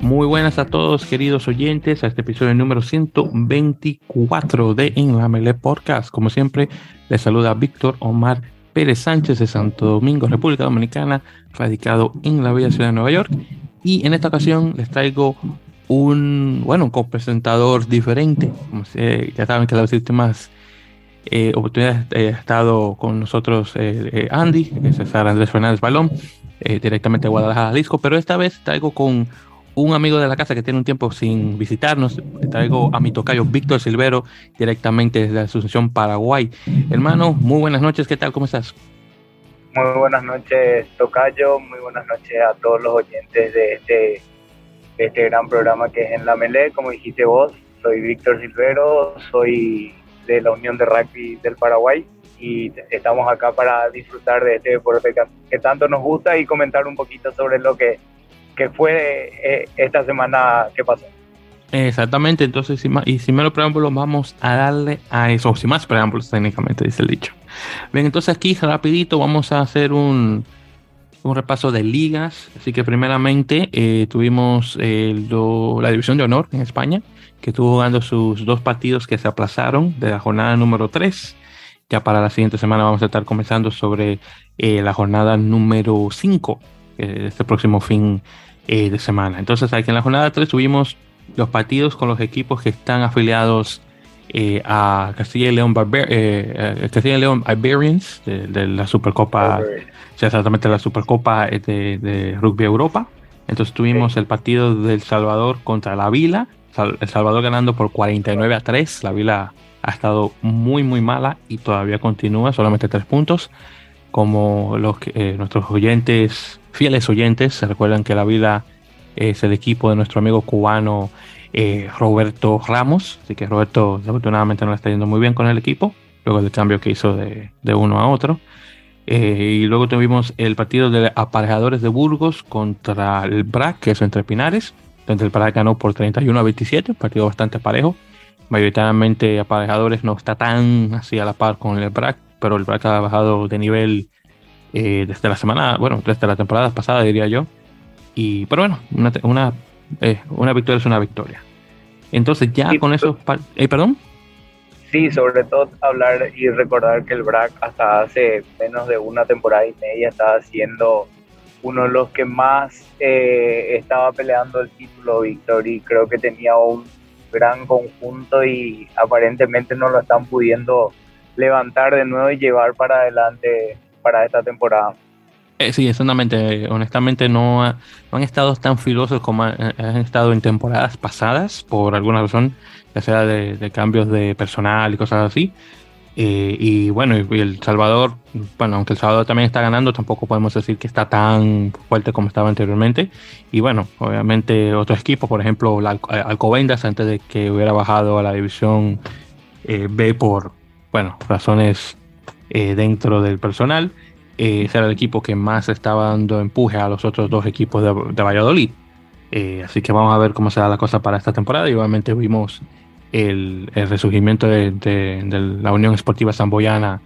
Muy buenas a todos, queridos oyentes, a este episodio número 124 de En la Mele Podcast. Como siempre, les saluda Víctor Omar Pérez Sánchez de Santo Domingo, República Dominicana, radicado en la bella ciudad de Nueva York. Y en esta ocasión les traigo un, bueno, un copresentador diferente. ya saben que las últimas eh, oportunidades eh, ha estado con nosotros eh, Andy, César Andrés Fernández Balón, directamente de Guadalajara, Jalisco, pero esta vez traigo con un amigo de la casa que tiene un tiempo sin visitarnos. Traigo a mi tocayo Víctor Silvero directamente desde Asunción Paraguay. Hermano, muy buenas noches, ¿qué tal? ¿Cómo estás? Muy buenas noches, tocayo. Muy buenas noches a todos los oyentes de este, este gran programa que es En la Melé. Como dijiste vos, soy Víctor Silvero, soy de la Unión de Rugby del Paraguay y estamos acá para disfrutar de este deporte que tanto nos gusta y comentar un poquito sobre lo que que fue eh, esta semana que pasó. Exactamente, entonces, y sin menos preámbulos, vamos a darle a eso, sin más preámbulos técnicamente, dice el dicho. Bien, entonces aquí rapidito vamos a hacer un, un repaso de ligas. Así que primeramente eh, tuvimos la División de Honor en España, que estuvo jugando sus dos partidos que se aplazaron de la jornada número 3. Ya para la siguiente semana vamos a estar comenzando sobre eh, la jornada número 5, este próximo fin eh, de semana. Entonces, aquí en la jornada 3 tuvimos los partidos con los equipos que están afiliados eh, a Castilla y León, eh, Castilla y León Iberians de, la Supercopa, exactamente la Supercopa de, Rugby Europa. Entonces tuvimos el partido del Salvador contra la Vila, El Salvador ganando por 49 a 3. La Vila ha estado muy muy mala y todavía continúa, solamente 3 puntos. Como los nuestros oyentes fieles oyentes se recuerdan que la vida es el equipo de nuestro amigo cubano eh, Roberto Ramos, así que Roberto desafortunadamente no le está yendo muy bien con el equipo, luego del cambio que hizo de, uno a otro. Eh, y luego tuvimos el partido de aparejadores de Burgos contra el BRAC, que es entre Pinares, donde el BRAC ganó por 31 a 27, un partido bastante parejo. Mayoritariamente aparejadores no está tan así a la par con el BRAC, pero el BRAC ha bajado de nivel eh, desde la semana, bueno, desde la temporada pasada diría yo. Y, pero bueno, una, una, eh, una victoria es una victoria. Entonces ya con eso, eh, perdón. Sí, sobre todo hablar y recordar que el BRAC hasta hace menos de una temporada y media estaba siendo uno de los que más estaba peleando el título Víctor y creo que tenía un gran conjunto y aparentemente no lo están pudiendo levantar de nuevo y llevar para adelante para esta temporada. Eh, sí, exactamente. Honestamente no, han estado tan filosos como han, estado en temporadas pasadas, por alguna razón, ya sea de, cambios de personal y cosas así. Eh, y bueno, El Salvador, bueno, aunque El Salvador también está ganando, tampoco podemos decir que está tan fuerte como estaba anteriormente. Y bueno, obviamente otros equipos, por ejemplo, la eh, Alcobendas, antes de que hubiera bajado a la división B por, bueno, razones eh, dentro del personal. Eh, ese era el equipo que más estaba dando empuje a los otros dos equipos de, Valladolid. Eh, así que vamos a ver cómo se da la cosa para esta temporada. Y obviamente vimos el, resurgimiento de, la Unión Esportiva Zamboyana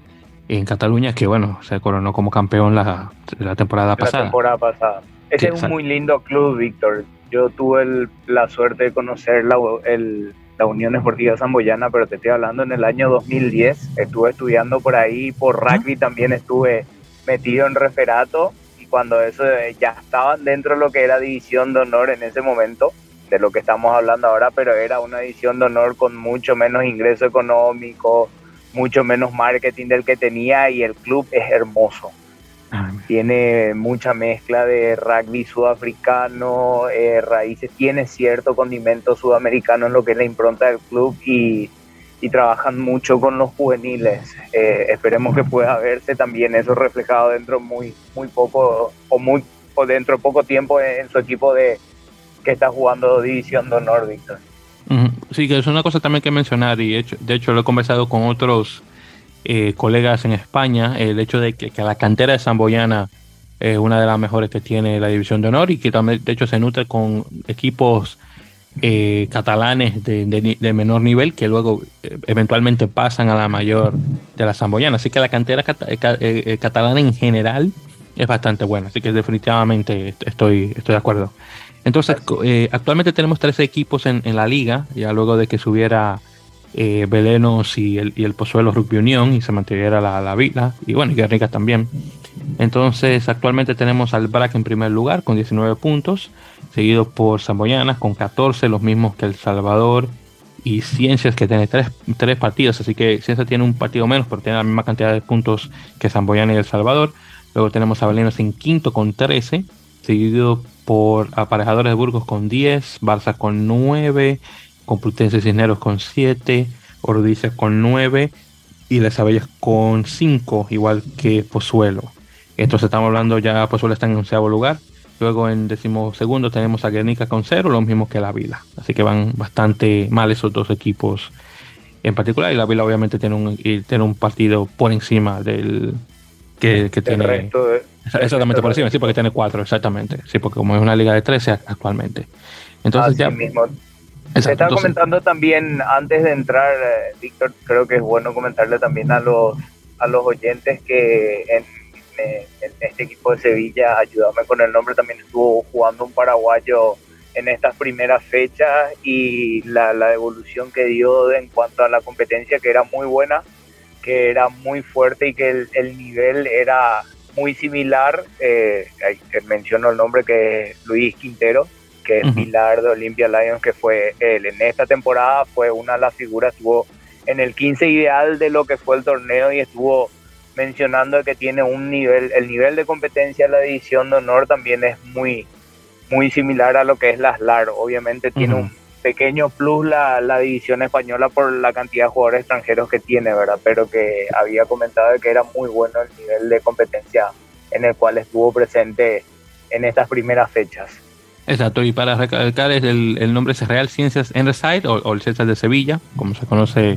en Cataluña, que bueno, se coronó como campeón la, la temporada pasada. La temporada pasada. Ese es un muy lindo club, Víctor. Yo tuve la suerte de conocer la, el, la Unión Esportiva Zamboyana, pero te estoy hablando en el año 2010. Estuve estudiando por ahí, por rugby también estuve metido en referato y cuando eso eh, ya estaban dentro de lo que era división de honor en ese momento, de lo que estamos hablando ahora, pero era una división de honor con mucho menos ingreso económico, mucho menos marketing del que tenía y el club es hermoso. Tiene mucha mezcla de rugby sudafricano, eh, raíces, tiene cierto condimento sudamericano en lo que es la impronta del club y, trabajan mucho con los juveniles. Eh, esperemos que pueda verse también eso reflejado dentro muy, muy poco o muy o dentro de poco tiempo en su equipo de que está jugando División de Honor, Víctor. Sí, que es una cosa también que mencionar y hecho, de hecho lo he conversado con otros eh, colegas en España, el hecho de que, la cantera de Samboyana es una de las mejores que tiene la División de Honor y que también, de hecho, se nutre con equipos eh, catalanes de, menor nivel que luego eh, eventualmente pasan a la mayor de la Samboyana. Así que la cantera catalana en general es bastante buena, así que definitivamente estoy, estoy de acuerdo. Entonces, eh, actualmente tenemos tres equipos en, la liga, ya luego de que subiera eh, Belenos y el, y el Pozuelo Rugby Unión y se mantuviera la, la Vila, y bueno, y Guernica también. Entonces, actualmente tenemos al BRAC en primer lugar con 19 puntos, seguido por Zamboyanas con 14, los mismos que El Salvador y Ciencias que tiene tres, tres partidos, así que Ciencias tiene un partido menos, pero tiene la misma cantidad de puntos que Zamboyana y El Salvador. Luego tenemos a Belenos en quinto con 13, seguido por Aparejadores de Burgos con 10, Barça con 9, Complutense Cisneros con 7, Ordicia con 9 y Las Abellas con 5, igual que Pozuelo. Entonces estamos hablando ya, Pozuelo está en onceavo lugar. Luego en decimosegundo tenemos a Guernica con 0, lo mismo que la Vila. Así que van bastante mal esos dos equipos en particular. Y la Vila obviamente tiene un, tiene un partido por encima del, que, tiene. Exactamente por encima, sí, porque tiene cuatro, exactamente. Sí, porque como es una liga de 13 actualmente. Entonces ya. Mismo. Se estaba comentando también, antes de entrar, eh, Víctor, creo que es bueno comentarle también a los, a los oyentes que en, este equipo de Sevilla, ayúdame con el nombre, también estuvo jugando un paraguayo en estas primeras fechas y la, la evolución que dio en cuanto a la competencia, que era muy buena que era muy fuerte y que el, nivel era muy similar. Eh, menciono el nombre que es Luis Quintero, que es pilar de Olympia Lions, que fue él. En esta temporada fue una de las figuras, estuvo en el 15 ideal de lo que fue el torneo y estuvo mencionando que tiene un nivel, el nivel de competencia de la división de honor también es muy, muy similar a lo que es la SLAR. Obviamente tiene un pequeño plus la, la, división española por la cantidad de jugadores extranjeros que tiene, ¿verdad? Pero que había comentado que era muy bueno el nivel de competencia en el cual estuvo presente en estas primeras fechas. Exacto, y para recalcar el, el nombre es Real Ciencias Enreside o, o, el Ciencias de Sevilla, como se conoce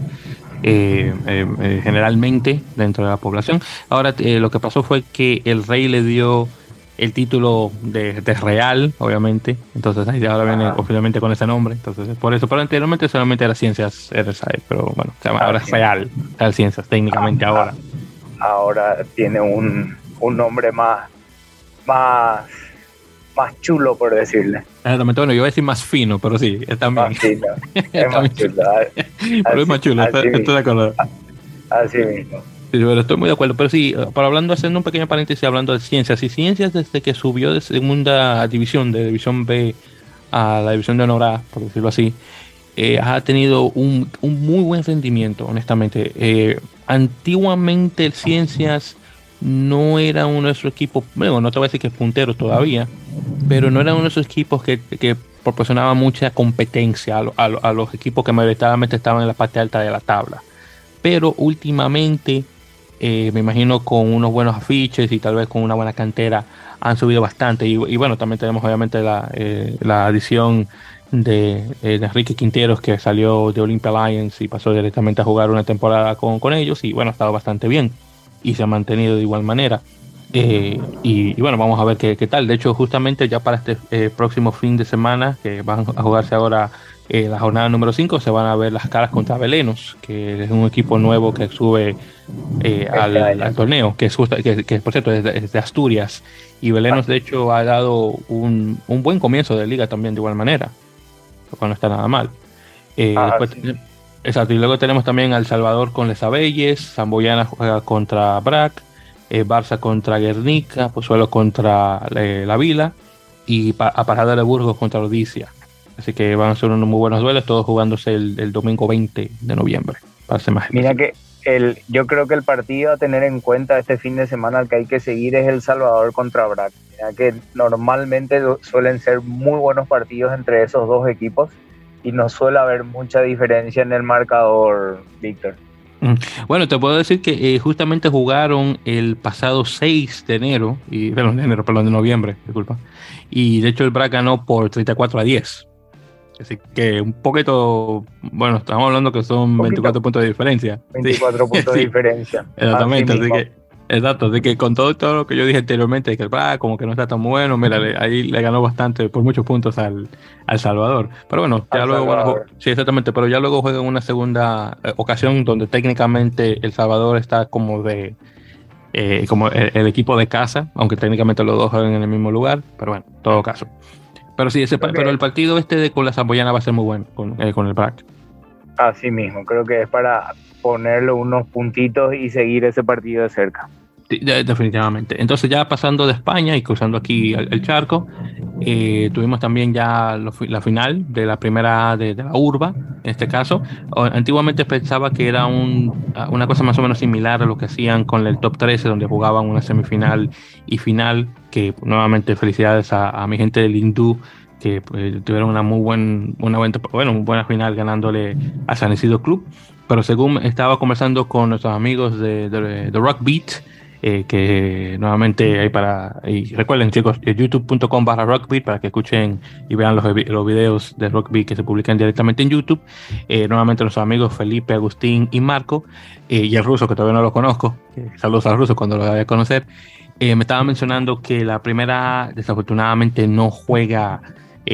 eh, eh, eh, generalmente dentro de la población. Ahora lo que pasó fue que el rey le dio el título de, Real, obviamente. Entonces ahí ahora viene oficialmente con ese nombre. Entonces por eso. Pero anteriormente solamente era Ciencias RSI, pero bueno, se llama ahora es Real, Real Ciencias técnicamente ah, ahora. Ahora tiene un, un nombre más, más, más chulo, por decirle. Exactamente, bueno, yo voy a decir más fino, pero sí, es también. Más fino. Es más chulo. pero es más chulo, estoy, estoy de acuerdo. Así mismo estoy muy de acuerdo. Pero sí, para hablando, haciendo un pequeño paréntesis, hablando de ciencias. Y ciencias, desde que subió de segunda división, de división B a la división de honor A, por decirlo así, eh, ha tenido un, muy buen rendimiento, honestamente. Eh, antiguamente, Ciencias no era uno de esos equipos, bueno, no te voy a decir que es puntero todavía, pero no era uno de esos equipos que, proporcionaba mucha competencia a, a los equipos que mayoritariamente estaban en la parte alta de la tabla. Pero últimamente eh, me imagino con unos buenos afiches y tal vez con una buena cantera han subido bastante. Y, bueno, también tenemos obviamente la, eh, la adición de, eh, Enrique Quinteros que salió de Olympia Lions y pasó directamente a jugar una temporada con, con ellos y bueno, ha estado bastante bien y se ha mantenido de igual manera. y, bueno, vamos a ver qué, qué, tal. De hecho, justamente ya para este próximo fin de semana, que van a jugarse ahora eh, la jornada número 5 se van a ver las caras contra Belenos, que es un equipo nuevo que sube eh, al, torneo, que es que, por cierto es de, Asturias. Y Belenos, de hecho, ha dado un, buen comienzo de liga también de igual manera, lo cual no está nada mal. Eh, ah, exacto, y luego tenemos también al Salvador con Les Abelles, Zamboyana juega contra Brac, Barça contra Guernica, Pozuelo contra La Vila y Parada de Burgos contra Odicia. Así que van a ser unos muy buenos duelos, todos jugándose el, domingo 20 de noviembre. Más Mira que el, yo creo que el partido a tener en cuenta este fin de semana al que hay que seguir es El Salvador contra Brac. Mira que normalmente suelen ser muy buenos partidos entre esos dos equipos y no suele haber mucha diferencia en el marcador, Víctor. Mm. Bueno, te puedo decir que eh, justamente jugaron el pasado 6 de enero, y, perdón, de enero, perdón, de noviembre, disculpa. Y de hecho el Brac ganó por 34 a 10. Así que un poquito, bueno, estamos hablando que son 24 puntos de diferencia. 24 puntos de diferencia. Exactamente, así, que, exacto, así que con todo, todo lo que yo dije anteriormente, que ah, como que no está tan bueno, mira, ahí le ganó bastante por muchos puntos al, al Salvador. Pero bueno, ya luego, bueno, sí, exactamente, pero ya luego juega una segunda eh, ocasión donde técnicamente El Salvador está como de eh, como el, equipo de casa, aunque técnicamente los dos juegan en el mismo lugar, pero bueno, en todo caso. Pero sí, ese, pero el partido este de con la Zamboyana va a ser muy bueno con, eh, con el BRAC. Así mismo, creo que es para ponerle unos puntitos y seguir ese partido de cerca definitivamente. Entonces ya pasando de España y cruzando aquí el, charco, eh, tuvimos también ya la final de la primera de, la urba, en este caso. Antiguamente pensaba que era una cosa más o menos similar a lo que hacían con el top 13, donde jugaban una semifinal y final, que nuevamente felicidades a, mi gente del Hindú que pues, tuvieron una muy buen, una buena, bueno, una buena final ganándole a San Isidro Club. Pero según estaba conversando con nuestros amigos de, de, de Rock Beat, eh, que nuevamente hay para, y recuerden chicos, eh, youtube.com barra rockbeat para que escuchen y vean los, los videos de rockbeat que se publican directamente en YouTube. Eh, nuevamente nuestros amigos Felipe, Agustín y Marco, y el ruso que todavía no lo conozco, saludos al ruso cuando lo vaya a conocer, me estaba mencionando que la primera desafortunadamente no juega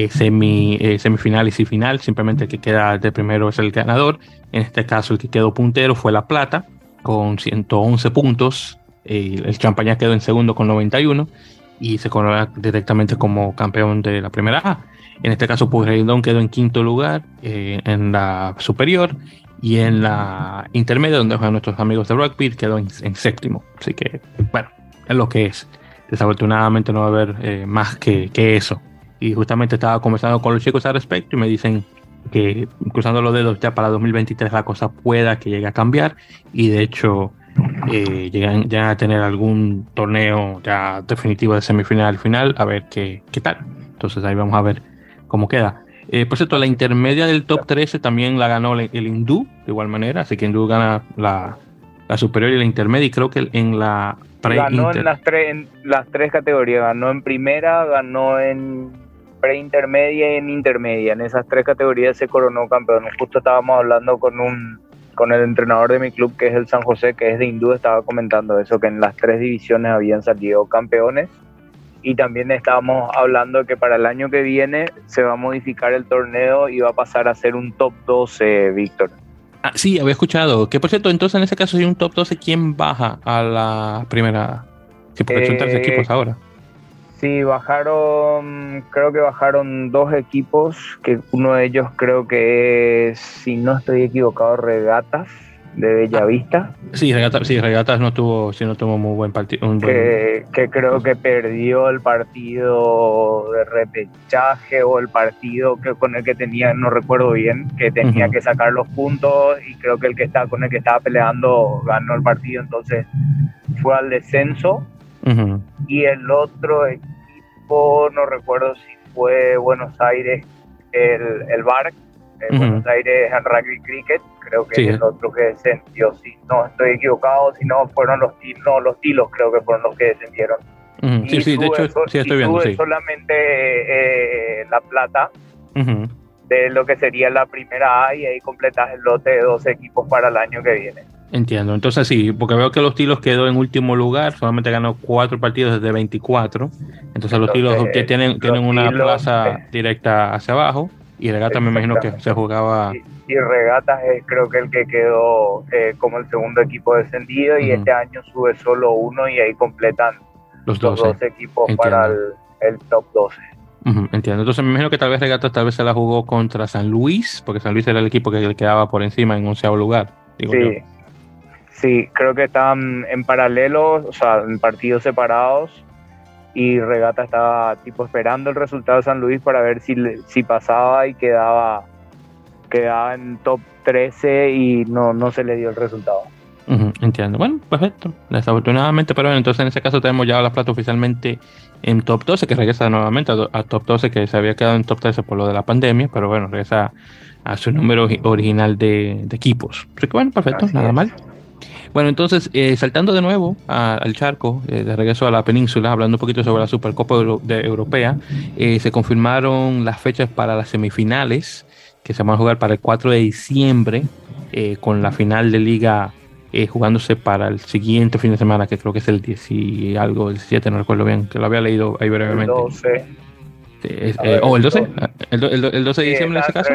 semi, semifinales y final, simplemente que queda de primero es el ganador, en este caso el que quedó puntero fue La Plata con 111 puntos, el Champaña quedó en segundo con 91 y se coronó directamente como campeón de la primera A. En este caso, Pueyrredón quedó en quinto lugar eh, en la superior y en la intermedia, donde juegan nuestros amigos de rugby, quedó en, séptimo. Así que, bueno, es lo que es. Desafortunadamente no va a haber eh, más que, que, eso. Y justamente estaba conversando con los chicos al respecto y me dicen que cruzando los dedos ya para 2023 la cosa pueda que llegue a cambiar y de hecho eh, llegan, ya a tener algún torneo ya definitivo de semifinal final, a ver qué, qué tal. Entonces ahí vamos a ver cómo queda. Eh, por cierto, la intermedia del top 13 también la ganó el, hindú, de igual manera, así que hindú gana la, la superior y la intermedia, y creo que en la Ganó en las, tres, las tres categorías, ganó en primera, ganó en pre-intermedia y en intermedia. En esas tres categorías se coronó campeón. Justo estábamos hablando con un con el entrenador de mi club, que es el San José, que es de Hindú, estaba comentando eso, que en las tres divisiones habían salido campeones. Y también estábamos hablando que para el año que viene se va a modificar el torneo y va a pasar a ser un top 12, Víctor. Ah, sí, había escuchado. Que por cierto, entonces en ese caso, si un top 12, ¿quién baja a la primera? Sí, porque son tres eh, equipos ahora. Sí, bajaron, creo que bajaron dos equipos, que uno de ellos creo que es, si no estoy equivocado, Regatas de Bellavista. Sí, Regatas, sí, Regatas no tuvo, sí, no tuvo muy buen partido. Que, que, creo que perdió el partido de repechaje o el partido que con el que tenía, no recuerdo bien, que tenía que sacar los puntos y creo que el que estaba con el que estaba peleando ganó el partido, entonces fue al descenso. Y el otro no recuerdo si fue Buenos Aires el, el BARC, Buenos Aires en Rugby Cricket, creo que es el otro que descendió, si no estoy equivocado, si no fueron los, no, los tilos, creo que fueron los que descendieron. Sí, sí, de hecho, sí estoy viendo. solamente eh, la plata de lo que sería la primera A y ahí completas el lote de dos equipos para el año que viene. Entiendo. Entonces sí, porque veo que los Tilos quedó en último lugar, solamente ganó cuatro partidos desde 24. Entonces los Tilos tienen, tienen una plaza directa hacia abajo y Regata me imagino que se jugaba... Y, Regatas es creo que el que quedó eh, como el segundo equipo descendido y este año sube solo uno y ahí completan los, dos equipos para el, top 12. Entiendo. Entonces me imagino que tal vez Regatas tal vez se la jugó contra San Luis, porque San Luis era el equipo que le quedaba por encima en onceavo lugar. sí. Sí, creo que estaban en paralelo, o sea, en partidos separados. Y Regata estaba tipo esperando el resultado de San Luis para ver si, si pasaba y quedaba, quedaba en top 13 y no, no se le dio el resultado. entiendo. Bueno, perfecto. Desafortunadamente, pero bueno, entonces en ese caso tenemos ya la plata oficialmente en top 12, que regresa nuevamente a, top 12, que se había quedado en top 13 por lo de la pandemia, pero bueno, regresa a su número original de, equipos. Así que bueno, perfecto, nada mal. Bueno, entonces, eh, saltando de nuevo al charco, eh, de regreso a la península, hablando un poquito sobre la Supercopa Europea, eh, se confirmaron las fechas para las semifinales, que se van a jugar para el 4 de diciembre, con la final de liga jugándose para el siguiente fin de semana, que creo que es el 10 y algo, el 17, no recuerdo bien, que lo había leído ahí brevemente. El 12. ¿O el 12? ¿El, el, 12 de diciembre en ese caso?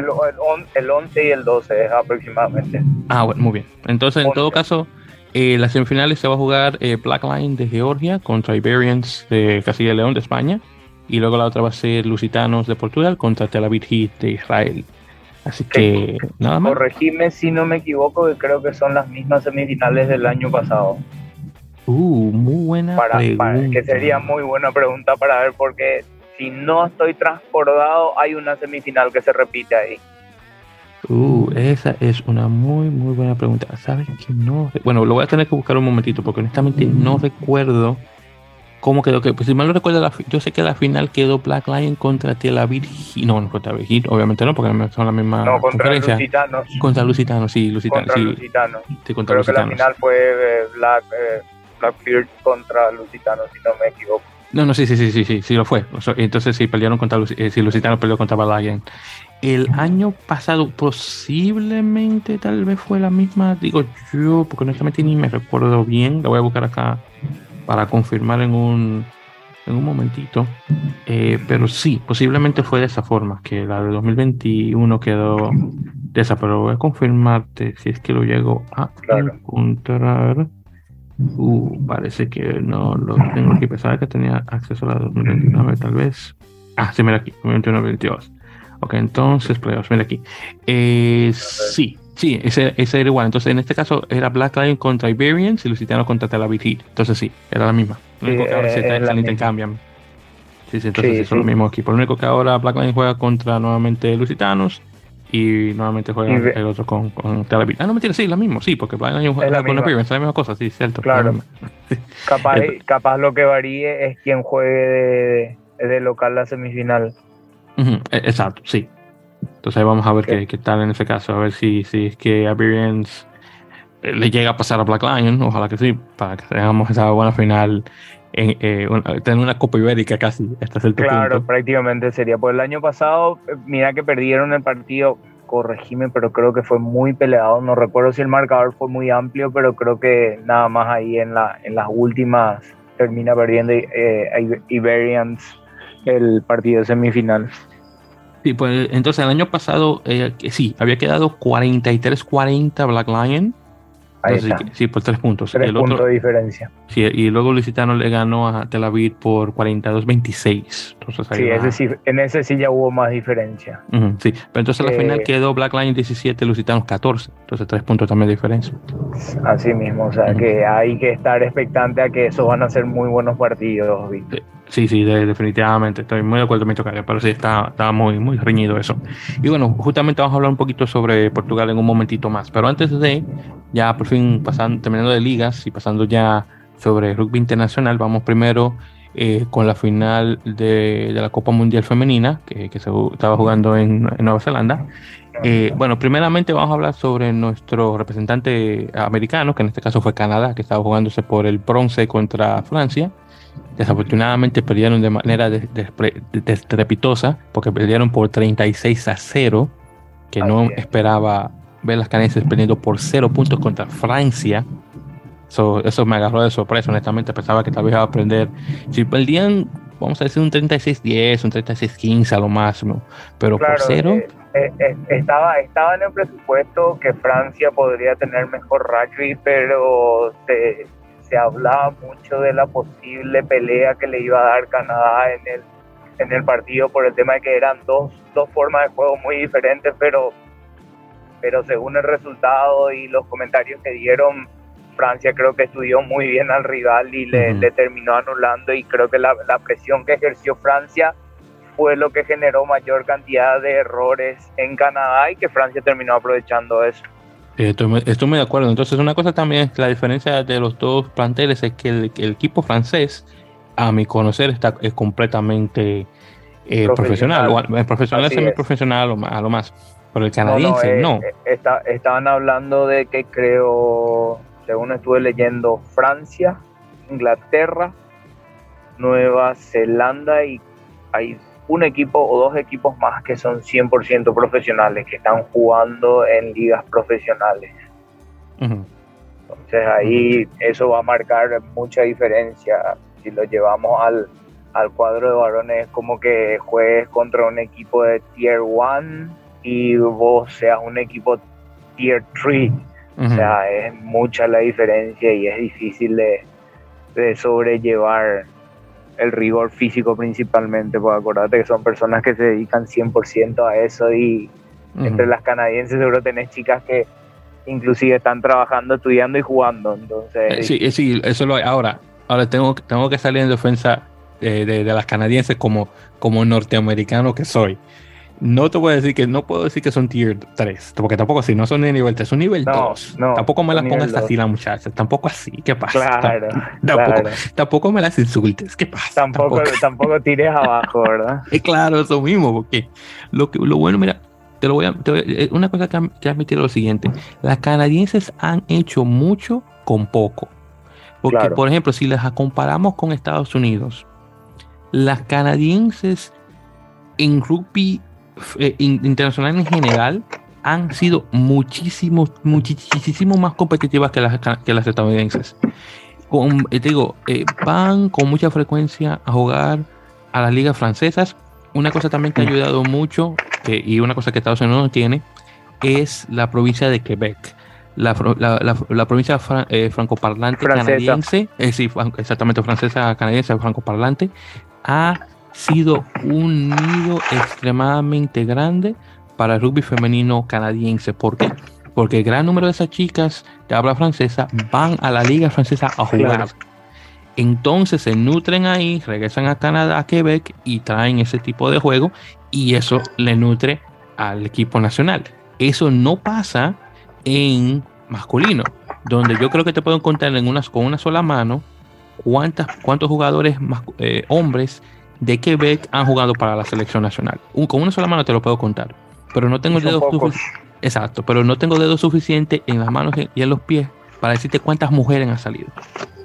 El, 11 y el 12 aproximadamente. Ah, bueno, muy bien. Entonces, en todo caso, Eh, las semifinales se va a jugar eh, Black Line de Georgia contra Iberians de Castilla y León de España. Y luego la otra va a ser Lusitanos de Portugal contra Tel Aviv Heat de Israel. Así que nada más. Corregime si no me equivoco, que creo que son las mismas semifinales del año pasado. Uh, muy buena pregunta. que sería muy buena pregunta para ver, porque si no estoy transportado, hay una semifinal que se repite ahí. Uh, esa es una muy, muy buena pregunta. ¿Sabes que no? Bueno, lo voy a tener que buscar un momentito porque honestamente no recuerdo cómo quedó. Que, pues si mal no recuerdo, yo sé que la final quedó Black Lion contra Tel Aviv. No, no contra Aviv, obviamente no, porque son la misma no, contra Lusitanos. Contra Lusitanos, sí, Lusitanos. Contra sí, Lusitanos. Sí, contra Creo Lusitanos. que la final fue eh, Black, eh, Blackbeard contra Lusitanos, si no me equivoco. No, no, sí, sí, sí, sí, sí, sí lo fue. Entonces sí, pelearon contra eh, sí, Lusitanos peleó contra Balayan. El año pasado posiblemente tal vez fue la misma, digo yo, porque honestamente ni me recuerdo bien. La voy a buscar acá para confirmar en un, en un momentito. Eh, pero sí, posiblemente fue de esa forma, que la de 2021 quedó de esa, pero voy a confirmarte si es que lo llego a Claro. encontrar. Uh, parece que no lo tengo aquí. Pensaba que tenía acceso a la 2021, a ver, tal vez. Ah, sí, mira aquí, 2021-22. Ok, entonces, playoffs, mira aquí. Eh, sí, sí, ese, ese era igual. Entonces, en este caso era Black Lion contra Iberians y Lusitano contra Tel Aviv Heat. Entonces, sí, era la misma. Lo único Sí, que ahora se, eh, es se la misma. intercambian. Sí, sí, entonces Sí, son sí. los mismos equipos. Lo único que ahora Black Lion juega contra nuevamente Lusitanos y nuevamente juega Y el otro con, con Tel Aviv. Ah, no, mentira, sí, lo mismo, sí, porque Black Lion juega la con misma. Iberians, es la misma cosa, sí, cierto. Claro. la misma. Capaz, capaz lo que varíe es quien juegue de, de local la semifinal. E- Exacto, sí. Entonces ahí vamos a ver qué, qué tal en ese caso, a ver si, si es que Iberians eh, le llega a pasar a Black Lion, ojalá que sí, para que tengamos esa buena final, en, eh, una- tener una Copa Ibérica casi, hasta cierto Claro, punto. prácticamente sería. Pues el año pasado, eh, mira que perdieron el partido, corregime, pero creo que fue muy peleado. No recuerdo si el marcador fue muy amplio, pero creo que nada más ahí en, la, en las últimas termina perdiendo eh, Ibe- Iberians el partido semifinal. Sí, pues entonces el año pasado, eh, sí, había quedado 43-40 Black Lion, Ahí entonces, está. sí, por tres puntos. Tres el puntos otro, de diferencia. sí, y luego Lusitano le ganó a Tel Aviv por 42-26. Entonces ahí Sí, ese sí, en ese sí ya hubo más diferencia. Sí, pero entonces la Eh, final quedó Black Lion 17, Lusitanos 14. Entonces tres puntos también de diferencia. Así mismo, o sea que hay que estar expectante a que esos van a ser muy buenos partidos, Víctor. Sí, sí, de- definitivamente. Estoy muy de acuerdo con mi pero sí, está, está muy, muy reñido eso. Y bueno, justamente vamos a hablar un poquito sobre Portugal en un momentito más. Pero antes de, ya por fin terminando de ligas y pasando ya sobre rugby internacional, vamos primero eh, con la final de, de la Copa Mundial Femenina, que, que se estaba jugando en, en Nueva Zelanda. Eh, bueno, primeramente vamos a hablar sobre nuestro representante americano, que en este caso fue Canadá, que estaba jugándose por el bronce contra Francia. Desafortunadamente perdieron de manera estrepitosa, porque perdieron por 36 a 0, que no es. esperaba ver las canadienses perdiendo por 0 puntos contra Francia. So, eso me agarró de sorpresa, honestamente. Pensaba que tal vez iba a aprender. Si perdían, vamos a decir un 36-10, un 36-15 a lo máximo, pero Claro, por 0. eh, eh, eh, estaba, estaba en el presupuesto que Francia podría tener mejor rugby, pero se, se hablaba mucho de la posible pelea que le iba a dar Canadá en el, en el partido por el tema de que eran dos, dos formas de juego muy diferentes, pero, pero según el resultado y los comentarios que dieron, Francia creo que estudió muy bien al rival y le, terminó anulando y creo que la, la presión que ejerció Francia fue lo que generó mayor cantidad de errores en Canadá y que Francia terminó aprovechando eso. Estoy, muy- estoy muy de acuerdo. Entonces, una cosa también es la diferencia de los dos planteles es que el, el equipo francés, a mi conocer, está es completamente eh, profesional. Profesional. O, al- profesional semiprofesional a lo más, a lo más. Pero el No, no, canadiense eh, no. eh, está- estaban hablando de que creo, según estuve leyendo, Francia, Inglaterra, Nueva Zelanda y hay un equipo o dos equipos más que son 100% profesionales, que están jugando en ligas profesionales. Entonces ahí eso va a marcar mucha diferencia. Si lo llevamos al, al cuadro de varones, es como que juegues contra un equipo de Tier 1 y vos seas un equipo Tier 3 O sea, es mucha la diferencia y es difícil de, de sobrellevar el rigor físico principalmente, porque acordate que son personas que se dedican 100% a eso y entre las canadienses seguro tenés chicas que inclusive están trabajando, estudiando y jugando. Entonces, eh, sí, eh, sí, eso lo hay. Ahora, ahora tengo, tengo que salir en defensa de, de, las canadienses como, como norteamericano que soy. No te voy a decir que no puedo decir que son tier 3, porque tampoco así, no son de nivel 3, son nivel 2. tampoco me las pongas así las muchachas, tampoco así, ¿qué pasa? Claro, tampoco, tampoco, me las insultes, ¿qué pasa? Tampoco, tampoco, tires abajo, ¿verdad? es claro, eso mismo, porque lo, que, lo bueno, mira, te lo voy a, eh, una cosa que, que admitir lo siguiente, las canadienses han hecho mucho con poco. Porque, por ejemplo, si las comparamos con Estados Unidos, las canadienses en rugby eh, internacional en general han sido muchísimo, muchísimo más competitivas que las, que las estadounidenses. Con, eh, te digo, eh, van con mucha frecuencia a jugar a las ligas francesas. Una cosa también que ha ayudado mucho, que, y una cosa que Estados Unidos no tiene, es la provincia de Quebec. La, la, la, provincia francoparlante canadiense, sí, exactamente francesa canadiense francoparlante, ha sido un nido extremadamente grande para el rugby femenino canadiense. ¿Por qué? Porque el gran número de esas chicas de habla francesa van a la liga francesa a jugar. Entonces se nutren ahí, regresan a Canadá, a Quebec y traen ese tipo de juego y eso le nutre al equipo nacional. Eso no pasa en masculino, donde yo creo que te puedo contar en unas, con una sola mano cuántas, cuántos jugadores más, eh, hombres de Quebec han jugado para la selección nacional. con una sola mano te lo puedo contar, pero no tengo dedos Exacto, pero no tengo dedos suficientes en las manos y en los pies para decirte cuántas mujeres han salido.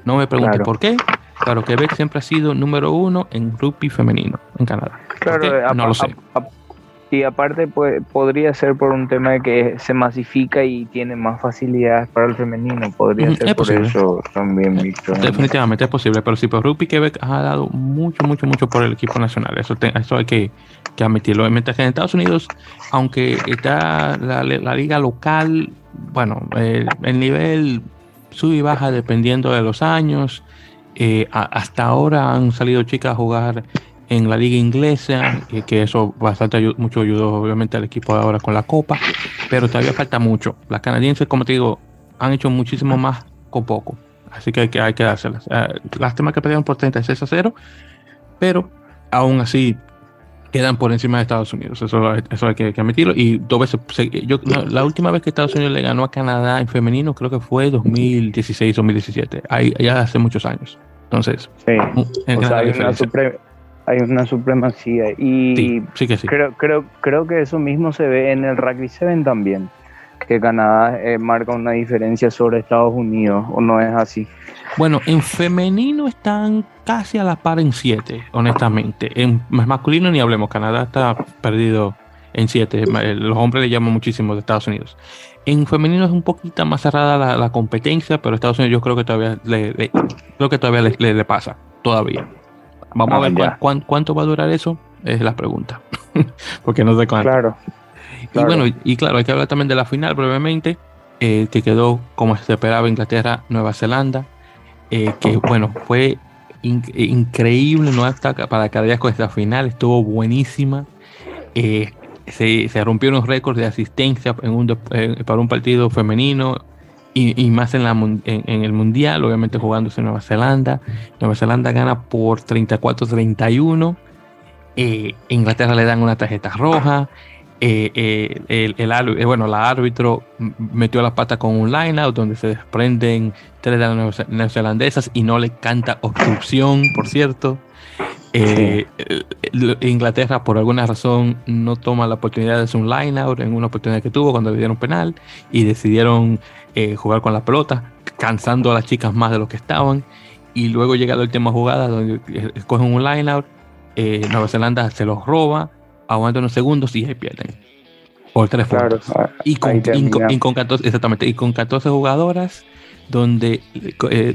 No me preguntes por qué. Claro, Quebec siempre ha sido número uno en rugby femenino en Canadá. Claro, no lo sé. Y aparte pues, podría ser por un tema de que se masifica y tiene más facilidades para el femenino. Podría ser por eso también, Víctor. Definitivamente es posible, pero sí, por Rugby Quebec ha dado mucho, mucho, mucho por el equipo nacional. Eso, eso hay que, que admitirlo. Mientras que en Estados Unidos, aunque está la, liga local, bueno, el nivel sube y baja dependiendo de los años. Eh, hasta ahora han salido chicas a jugar en la liga inglesa, que eso bastante mucho ayudó obviamente al equipo ahora con la copa, pero todavía falta mucho. Las canadienses, como te digo, han hecho muchísimo más con poco, así que hay que, hay que dárselas. Uh, lástima que perdieron por 36 a 0, pero aún así quedan por encima de Estados Unidos, eso, eso hay que, admitirlo. Y dos veces, yo, la última vez que Estados Unidos le ganó a Canadá en femenino creo que fue 2016-2017, ahí ya hace muchos años. Entonces, sí. en hay una supremacía y Creo, creo, creo que eso mismo se ve en el Rugby 7 también, que Canadá eh, marca una diferencia sobre Estados Unidos, o no es así. Bueno, en femenino están casi a la par en 7, honestamente. En masculino ni hablemos, Canadá está perdido en 7. Los hombres le llaman muchísimo de Estados Unidos. En femenino es un poquito más cerrada la, competencia, pero Estados Unidos yo creo que todavía le, creo que todavía le pasa, todavía. Vamos a ver cuánto va a durar eso, es la pregunta. Porque no sé cuánto. Claro, Y bueno, y, claro, hay que hablar también de la final brevemente, eh, que quedó como se esperaba Inglaterra, Nueva Zelanda, eh, que bueno, fue increíble no hasta para con esta final, estuvo buenísima. Eh, se, se rompieron récords de asistencia en un, para un partido femenino y, más en, la, en, el Mundial, obviamente jugándose en Nueva Zelanda. Nueva Zelanda gana por 34-31. Eh, Inglaterra le dan una tarjeta roja. Eh, eh, el, el, bueno, la árbitro metió la pata con un line-out donde se desprenden tres de las neozelandesas y no le canta obstrucción, por cierto. Inglaterra, por alguna razón, no toma la oportunidad de hacer un line-out en una oportunidad que tuvo cuando le dieron penal y decidieron eh, jugar con la pelota, cansando a las chicas más de lo que estaban. Y luego llega la última jugada donde eh, escogen un line-out, eh, Nueva Zelanda se los roba, aguantan unos segundos y ahí pierden. Por tres puntos. Ah, y con, y, con, 14, exactamente, y con 14 jugadoras donde,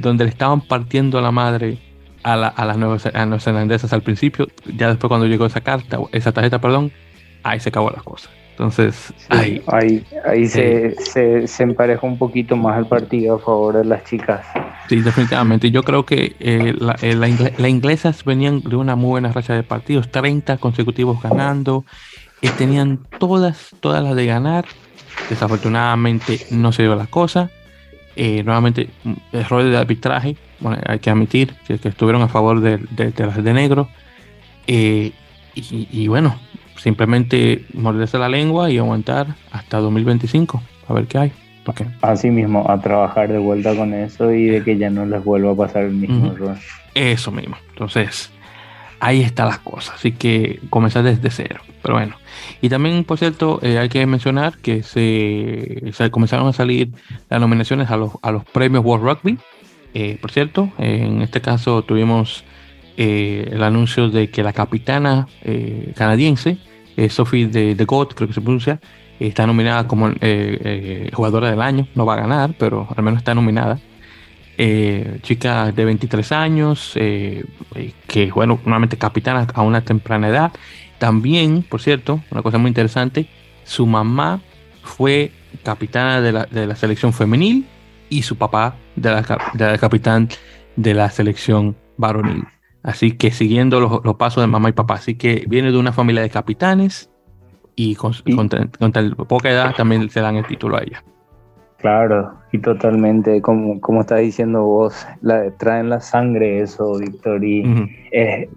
donde le estaban partiendo la madre a, la, a las neozelandesas al principio, ya después cuando llegó esa carta, esa tarjeta, perdón, ahí se acabó las cosas. Entonces, ahí, ahí, se, se, empareja un poquito más el partido a favor de las chicas. Sí, definitivamente. Yo creo que eh, las eh, la, inglesas venían de una muy buena racha de partidos, 30 consecutivos ganando, y tenían todas, todas las de ganar. Desafortunadamente no se dio la cosa. Eh, nuevamente, mm, errores de arbitraje, bueno, hay que admitir que, estuvieron a favor de, las de negro. y, y, bueno, simplemente morderse la lengua y aguantar hasta 2025, a ver qué hay. Así mismo, a trabajar de vuelta con eso y de que ya no les vuelva a pasar el mismo error. Eso mismo. Entonces, ahí está las cosas. Así que comenzar desde cero. Pero bueno. Y también, por cierto, eh, hay que mencionar que se, comenzaron a salir las nominaciones a los, a los premios World Rugby. Eh, por cierto, en este caso tuvimos eh, el anuncio de que la capitana canadiense eh, Sophie de, de God, creo que se pronuncia, está nominada como jugadora del año. No va a ganar, pero al menos está nominada. chica de 23 años, que, bueno, normalmente capitana a una temprana edad. También, por cierto, una cosa muy interesante, su mamá fue capitana de la selección femenil y su papá de la, de la capitán de la selección varonil. Así que siguiendo los, pasos de mamá y papá. Así que viene de una familia de capitanes y con, poca edad también se dan el título a ella. Claro, y totalmente, como, como estás diciendo vos, la, traen la sangre eso, Víctor, y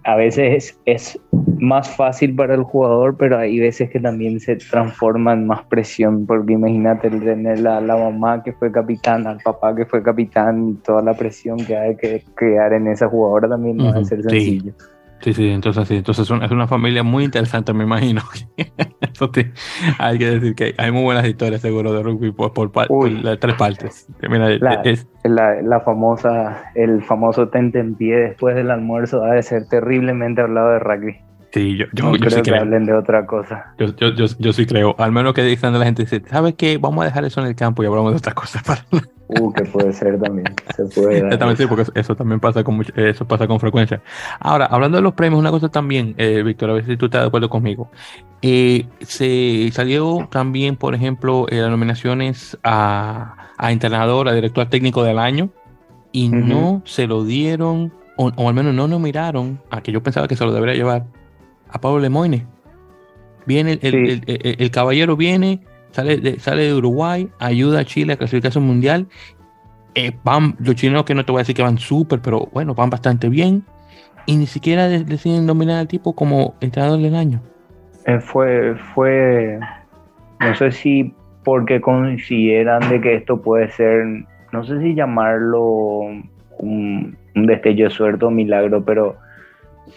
a veces es, más fácil para el jugador, pero hay veces que también se transforma en más presión, porque imagínate tener la, la mamá que fue capitán, al papá que fue capitán, toda la presión que hay que crear en esa jugadora también no va a ser sencillo. Sí, sí, entonces sí, entonces es una familia muy interesante, me imagino. Eso hay que decir que hay muy buenas historias seguro de rugby por, por, las tres partes. la, la, famosa, el famoso tente en pie después del almuerzo ha de ser terriblemente hablado de rugby. Sí, yo, yo, no creo sí que hablen de otra cosa. Yo, yo, yo, yo, sí creo. Al menos que dicen de la gente, dice, ¿sabes qué? Vamos a dejar eso en el campo y hablamos de otra cosa. Para... Uh, que puede ser también. Se puede Exactamente, sí, porque eso también pasa con eso pasa con frecuencia. Ahora, hablando de los premios, una cosa también, eh, Víctor, a ver si tú estás de acuerdo conmigo. Eh, se salió también, por ejemplo, eh, las nominaciones a, a entrenador, a director técnico del año, y no se lo dieron, o, o, al menos no nominaron a que yo pensaba que se lo debería llevar a Pablo Lemoyne. Viene, el, caballero viene, sale de, sale de Uruguay, ayuda a Chile a clasificarse un mundial. Eh, van, los chilenos que no te voy a decir que van súper, pero bueno, van bastante bien. Y ni siquiera deciden nominar al tipo como entrenador del año. Eh, fue, fue, no sé si porque consideran de que esto puede ser, no sé si llamarlo un, un destello de suerte o milagro, pero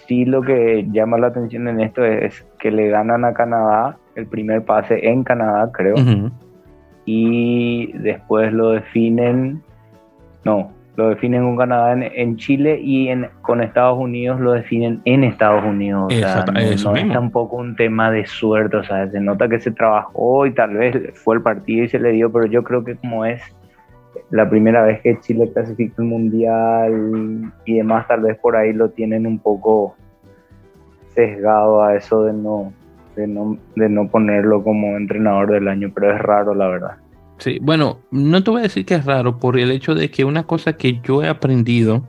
sí lo que llama la atención en esto es que le ganan a Canadá el primer pase en Canadá, creo. Y después lo definen, no, lo definen con Canadá en, Chile y en, con Estados Unidos lo definen en Estados Unidos. O sea, no, es tampoco un tema de suerte, o sea, se nota que se trabajó y tal vez fue el partido y se le dio, pero yo creo que como es la primera vez que Chile clasifica el mundial y demás, tal vez por ahí lo tienen un poco sesgado a eso de no, de no, de no ponerlo como entrenador del año, pero es raro la verdad. Sí, bueno, no te voy a decir que es raro por el hecho de que una cosa que yo he aprendido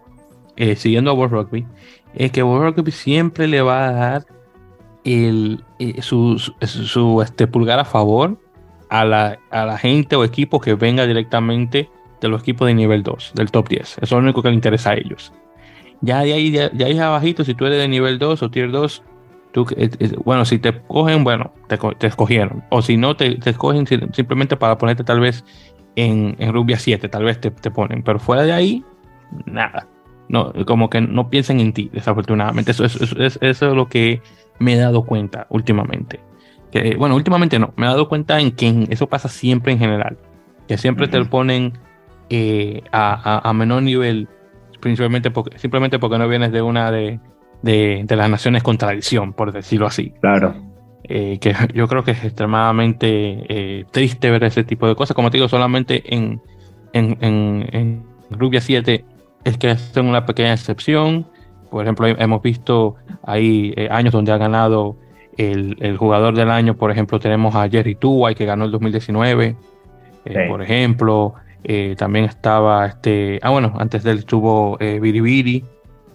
eh, siguiendo a World Rugby es que World Rugby siempre le va a dar el, eh, su, su, este, pulgar a favor a la, a la gente o equipo que venga directamente de los equipos de nivel 2, del top 10. Eso es lo único que le interesa a ellos. Ya de ahí, ya, ahí abajito, si tú eres de nivel 2 o tier 2, tú, eh, eh, bueno, si te cogen, bueno, te, escogieron. O si no, te, te, escogen simplemente para ponerte tal vez en, en Rubia 7, tal vez te, te, ponen. Pero fuera de ahí, nada. No, como que no piensen en ti, desafortunadamente. Eso, eso, eso, eso es lo que me he dado cuenta últimamente. Que, bueno, últimamente no, me he dado cuenta en que eso pasa siempre en general. Que siempre te lo ponen eh, a, menor nivel, principalmente porque, simplemente porque no vienes de una de, de, las naciones con tradición, por decirlo así. Claro. Eh, que yo creo que es extremadamente eh, triste ver ese tipo de cosas. Como te digo, solamente en, en, en, Rubia 7 es que hacen una pequeña excepción. Por ejemplo, hemos visto ahí años donde ha ganado el, jugador del año, por ejemplo, tenemos a Jerry Tuwai, que ganó el 2019, eh, por ejemplo. Eh, también estaba este. Ah, bueno, antes de él estuvo eh, Biribiri,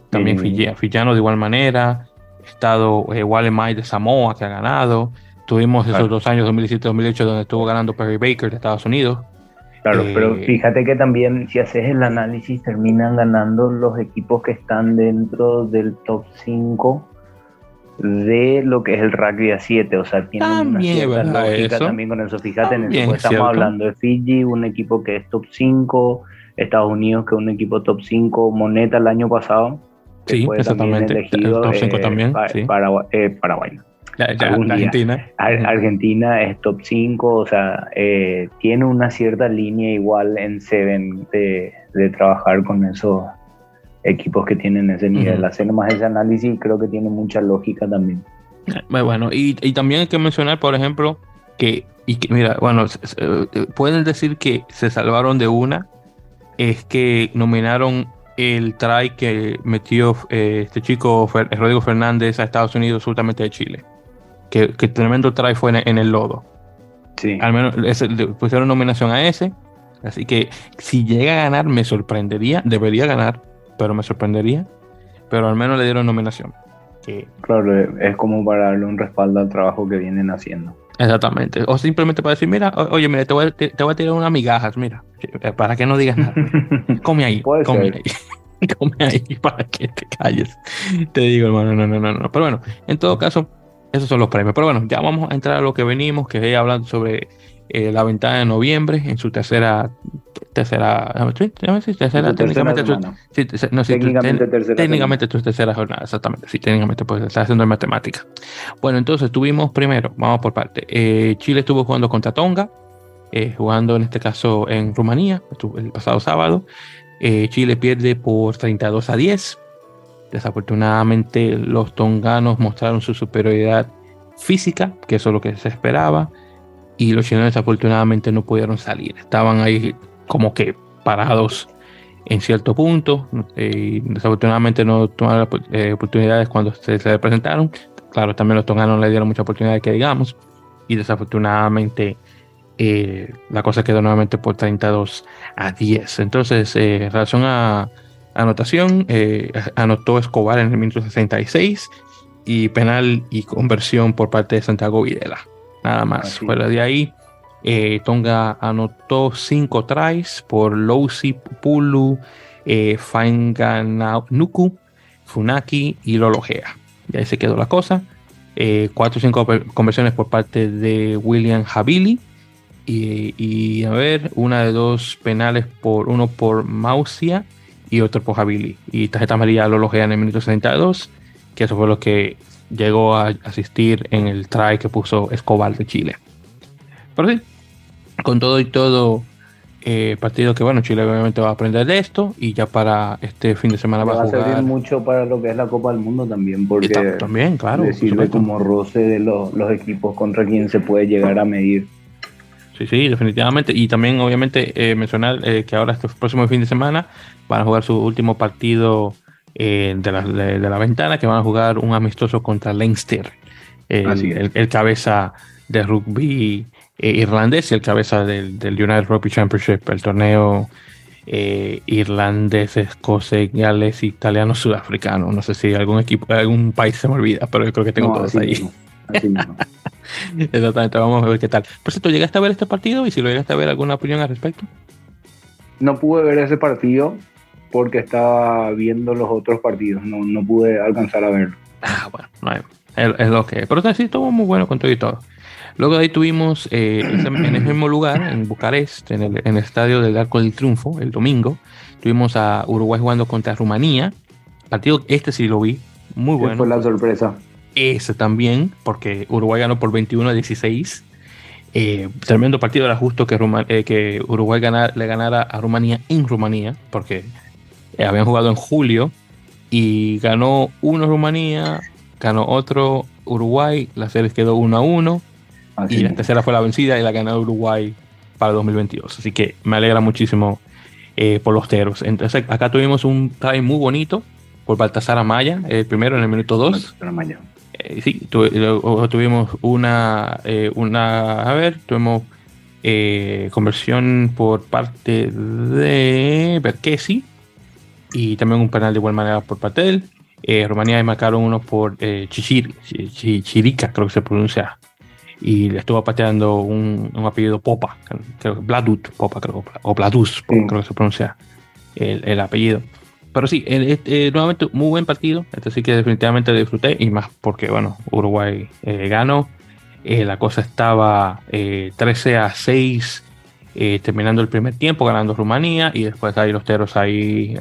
también Fillano de igual manera. Estado eh, Wallemay de Samoa, que ha ganado. Tuvimos esos dos años, 2017-2018, donde estuvo ganando Perry Baker de Estados Unidos. Claro, pero fíjate que también si haces el análisis terminan ganando los equipos que están dentro del top 5 de lo que es el rugby a 7, o sea, tiene una cierta lógica también con eso. Fíjate en eso, estamos hablando de Fiji, un equipo que es top 5, Estados Unidos que es un equipo top 5, Moneta el año pasado, sí, exactamente. elegido, top 5 también, sí. eh, Paraguay. Argentina. Argentina es top 5, o sea, eh, tiene una cierta línea igual en Seven de, de trabajar con esos equipos que tienen ese nivel. Hacer más ese análisis creo que tiene mucha lógica también. Bueno, y, también hay que mencionar, por ejemplo, que, y que mira, bueno, eh, pueden decir que se salvaron de una, es que nominaron el try que metió eh, este chico Rodrigo Fernández a Estados Unidos, absolutamente de Chile. Que, que tremendo try fue en, el lodo. Sí. Al menos pusieron nominación a ese. Así que si llega a ganar, me sorprendería, debería ganar pero me sorprendería. Pero al menos le dieron nominación. Claro, es como para darle un respaldo al trabajo que vienen haciendo. Exactamente. O simplemente para decir, mira, oye, mira, te voy a, te, voy a tirar unas migajas, mira, eh, para que no digas nada. come ahí, come ahí. come ahí para que te calles. Te digo, hermano, no, no, no, no. Pero bueno, en todo caso, esos son los premios. Pero bueno, ya vamos a entrar a lo que venimos, que es hablando sobre eh, la ventana de noviembre en su tercera tercera, tercera, técnicamente, técnicamente, tu tercera jornada, exactamente, sí, técnicamente pues está haciendo matemática. Bueno, entonces tuvimos primero, vamos por parte, eh, Chile estuvo jugando contra Tonga, eh, jugando en este caso en Rumanía, el pasado sábado, eh, Chile pierde por 32 a 10, desafortunadamente los tonganos mostraron su superioridad física, que eso es lo que se esperaba, y los chilenos desafortunadamente no pudieron salir. Estaban ahí como que parados en cierto punto. Eh, desafortunadamente no tomaron eh, oportunidades cuando se, se, presentaron. Claro, también los tonganos no le dieron mucha oportunidad que digamos. Y desafortunadamente eh, la cosa quedó nuevamente por 32 a 10. Entonces, en relación a anotación, anotó Escobar en el minuto 66 y penal y conversión por parte de Santiago Videla. Nada más. Fuera de ahí, eh, Tonga anotó cinco tries por Lousi, Pulu, eh, Funaki y Lologea. Y ahí se quedó la cosa. Eh, cuatro o cinco conversiones por parte de William Havili. Y, a ver, una de dos penales por uno por Mausia y otro por Havili. Y tarjeta amarilla Lologea en el minuto 62, que eso fue lo que llegó a asistir en el try que puso Escobar de Chile. Pero sí, con todo y todo, eh, partido que bueno, Chile obviamente va a aprender de esto y ya para este fin de semana va, a jugar. Va a servir mucho para lo que es la Copa del Mundo también, porque también, claro, sirve como roce de los, equipos contra quien se puede llegar a medir. Sí, sí, definitivamente. Y también, obviamente, eh, mencionar eh, que ahora este próximo fin de semana van a jugar su último partido de, la, de, la, ventana, que van a jugar un amistoso contra Leinster, el, cabeza de rugby eh, irlandés y el cabeza del, United Rugby Championship, el torneo eh, irlandés, escocés, gales, italiano, sudafricano. No sé si algún equipo, algún país se me olvida, pero yo creo que tengo todos ahí. Exactamente, vamos a ver qué tal. Por cierto, ¿llegaste a ver este partido? Y si lo llegaste a ver, ¿alguna opinión al respecto? No pude ver ese partido porque estaba viendo los otros partidos, no, no pude alcanzar a verlo. Ah, bueno, no es, lo que Pero sí, estuvo muy bueno con todo y todo. Luego de ahí tuvimos eh, en el mismo lugar, en Bucarest, en el, estadio del Arco del Triunfo, el domingo, tuvimos a Uruguay jugando contra Rumanía. Partido, este sí lo vi, muy bueno. fue la sorpresa? Ese también, porque Uruguay ganó por 21 a 16. Eh, tremendo partido, era justo que, eh, que Uruguay le ganara a Rumanía en Rumanía, porque habían jugado en julio y ganó uno Rumanía, ganó otro Uruguay, la serie quedó 1 a 1 y la tercera fue la vencida y la ganó Uruguay para 2022. Así que me alegra muchísimo eh, por los teros. Entonces, acá tuvimos un try muy bonito por Baltasar Amaya, el primero en el minuto 2. sí, tuvimos una, una, a ver, tuvimos conversión por parte de Berkesi y también un penal de igual manera por él. Eh, Rumanía marcaron uno por eh, Chichir, Chichirica, creo que se pronuncia. Y le estuvo pateando un, apellido Popa, creo que Bladut, Popa, creo, o Bladus, creo que se pronuncia el, apellido. Pero sí, eh, nuevamente muy buen partido. Este sí que definitivamente disfruté y más porque, bueno, Uruguay eh, ganó. la cosa estaba 13 a 6 terminando el primer tiempo, ganando Rumanía y después ahí los teros ahí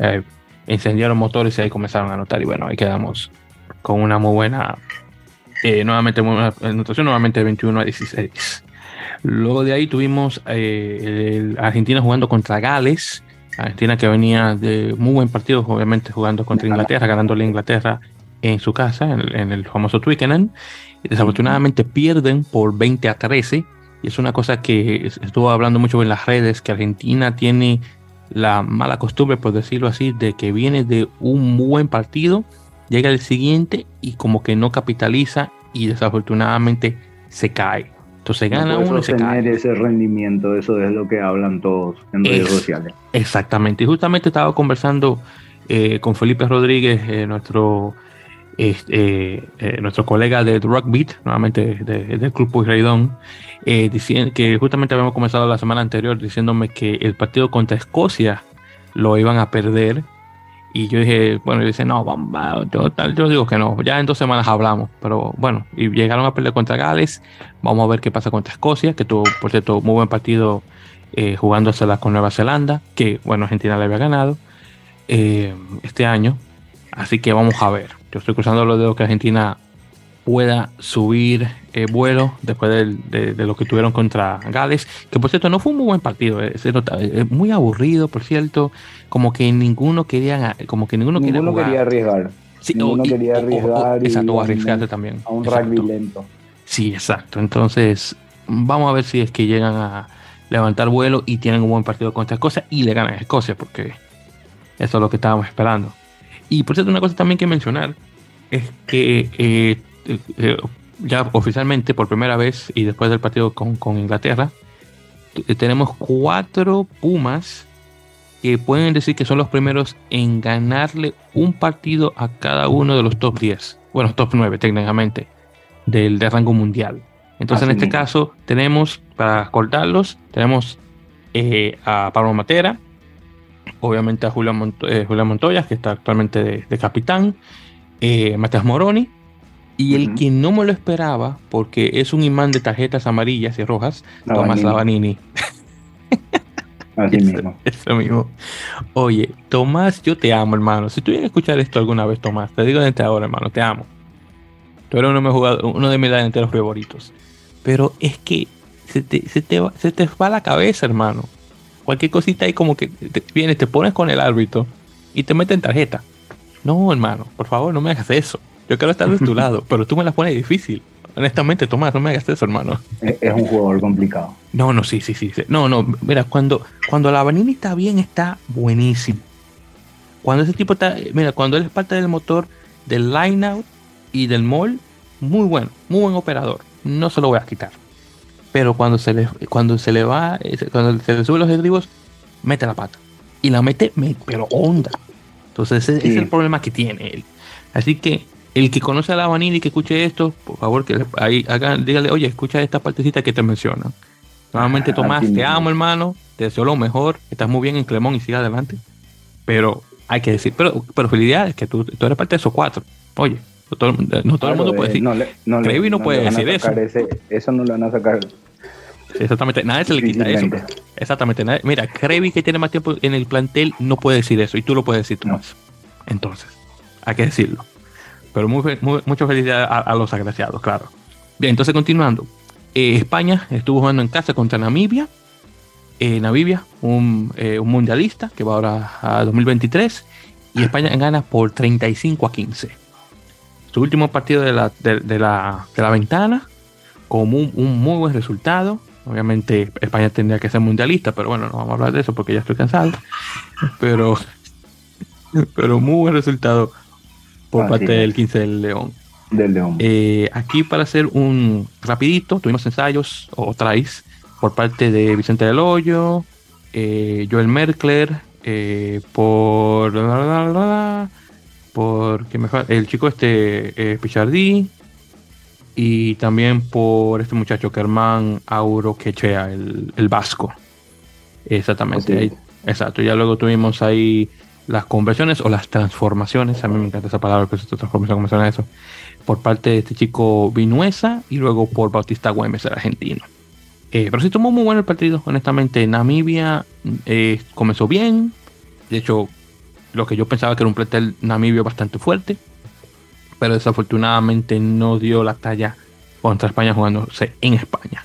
encendieron motores y ahí comenzaron a anotar y bueno, ahí quedamos con una muy buena, eh, nuevamente una anotación, nuevamente 21 a 16. Luego de ahí tuvimos eh, Argentina jugando contra Gales, Argentina que venía de muy buen partido, obviamente jugando contra Inglaterra, ganándole a Inglaterra en su casa, en, el famoso Twickenham. Desafortunadamente pierden por 20 a 13 y es una cosa que estuvo hablando mucho en las redes, que Argentina tiene la mala costumbre, por decirlo así, de que viene de un buen partido, llega el siguiente y como que no capitaliza y desafortunadamente se cae. Entonces gana uno y se cae. ese rendimiento, eso es lo que hablan todos en redes sociales. Exactamente. Y justamente estaba conversando eh, con Felipe Rodríguez, eh, nuestro este, nuestro colega de Rock nuevamente del Club Pueyrredón, eh, diciendo que justamente habíamos comenzado la semana anterior diciéndome que el partido contra Escocia lo iban a perder. Y yo dije, bueno, yo dice, no, vamos, yo, yo digo que no, ya en dos semanas hablamos, pero bueno, y llegaron a perder contra Gales, vamos a ver qué pasa contra Escocia, que tuvo, por cierto, muy buen partido eh, jugándosela con Nueva Zelanda, que bueno, Argentina le había ganado este año, así que vamos a ver. Yo estoy cruzando los dedos que Argentina pueda subir el vuelo después de, lo que tuvieron contra Gales, que por cierto no fue un muy buen partido, es, eh, eh, muy aburrido, por cierto, como que ninguno quería, como que ninguno, ninguno quería, arriesgar. Sí, ninguno quería arriesgar. exacto, arriesgarse también. A un rugby lento. Sí, exacto. Entonces, vamos a ver si es que llegan a levantar vuelo y tienen un buen partido contra Escocia y le ganan a Escocia, porque eso es lo que estábamos esperando. Y por cierto, una cosa también que mencionar es que eh, eh, ya oficialmente, por primera vez y después del partido con, Inglaterra, tenemos cuatro Pumas que pueden decir que son los primeros en ganarle un partido a cada uno de los top 10, bueno, top 9 técnicamente, del de rango mundial. Entonces, en este caso, tenemos, para acordarlos, tenemos eh, a Pablo Matera, obviamente a Julián, eh, Montoya, que está actualmente de, capitán, eh, Matías Moroni, y el que no me lo esperaba, porque es un imán de tarjetas amarillas y rojas, Tomás Lavanini. Así mismo. Eso mismo. Oye, Tomás, yo te amo, hermano. Si tú vienes a escuchar esto alguna vez, Tomás, te digo desde ahora, hermano, te amo. Tú eres uno de mis, uno de mis delanteros favoritos. Pero es que se te, se te, va, se te va la cabeza, hermano cualquier cosita ahí como que te, vienes, te pones con el árbitro y te meten tarjeta. No, hermano, por favor, no me hagas eso. Yo quiero estar de tu lado, pero tú me la pones difícil. Honestamente, Tomás, no me hagas eso, hermano. Es un jugador complicado. No, no, sí, sí, sí. No, no, mira, cuando, cuando la Vanini está bien, está buenísimo. Cuando ese tipo está, mira, cuando él es parte del motor del line out y del mall, muy bueno, muy buen operador. No se lo voy a quitar pero cuando se le, cuando se le va, cuando se le suben los estribos, mete la pata. Y la mete, pero onda. Entonces ese es el problema que tiene él. Así que el que conoce a la vanilla y que escuche esto, por favor, que ahí haga, dígale, oye, escucha esta partecita que te mencionan. Nuevamente, Tomás, te amo, hermano, te deseo lo mejor, estás muy bien en Clemón y sigue adelante. Pero hay que decir, pero, pero felicidades, que tú, tú eres parte de esos cuatro. Oye, no todo, el mundo puede decir. No, no, no, puede decir eso. eso no lo van a sacar. Exactamente, nadie se le quita eso. Exactamente, nadie, mira, Krevi que tiene más tiempo en el plantel no puede decir eso y tú lo puedes decir, Tomás. Entonces, hay que decirlo. Pero muy, mucha felicidad a, los agraciados, claro. Bien, entonces continuando. Eh, España estuvo jugando en casa contra Namibia. Eh, Namibia, un, eh, un mundialista que va ahora a 2023. Y España gana por 35 a 15 su último partido de la, de, la, de la ventana, con un, muy buen resultado. Obviamente España tendría que ser mundialista, pero bueno, no vamos a hablar de eso porque ya estoy cansado. Pero, pero muy buen resultado por parte del 15 del León. Del León. aquí para hacer un rapidito, tuvimos ensayos o tries por parte de Vicente del Hoyo, Joel Merkler, por por el chico este Pichardí y también por este muchacho Germán Auro Quechea, el, el vasco. Exactamente. exacto. Ya luego tuvimos ahí las conversiones o las transformaciones. A mí me encanta esa palabra, que es transformación, como suena eso. Por parte de este chico Vinuesa y luego por Bautista Güemes, el argentino. Eh, pero sí tomó muy bueno el partido, honestamente. Namibia eh, comenzó bien. De hecho, lo que yo pensaba que era un plantel namibio bastante fuerte. Pero desafortunadamente no dio la talla contra España jugándose en España.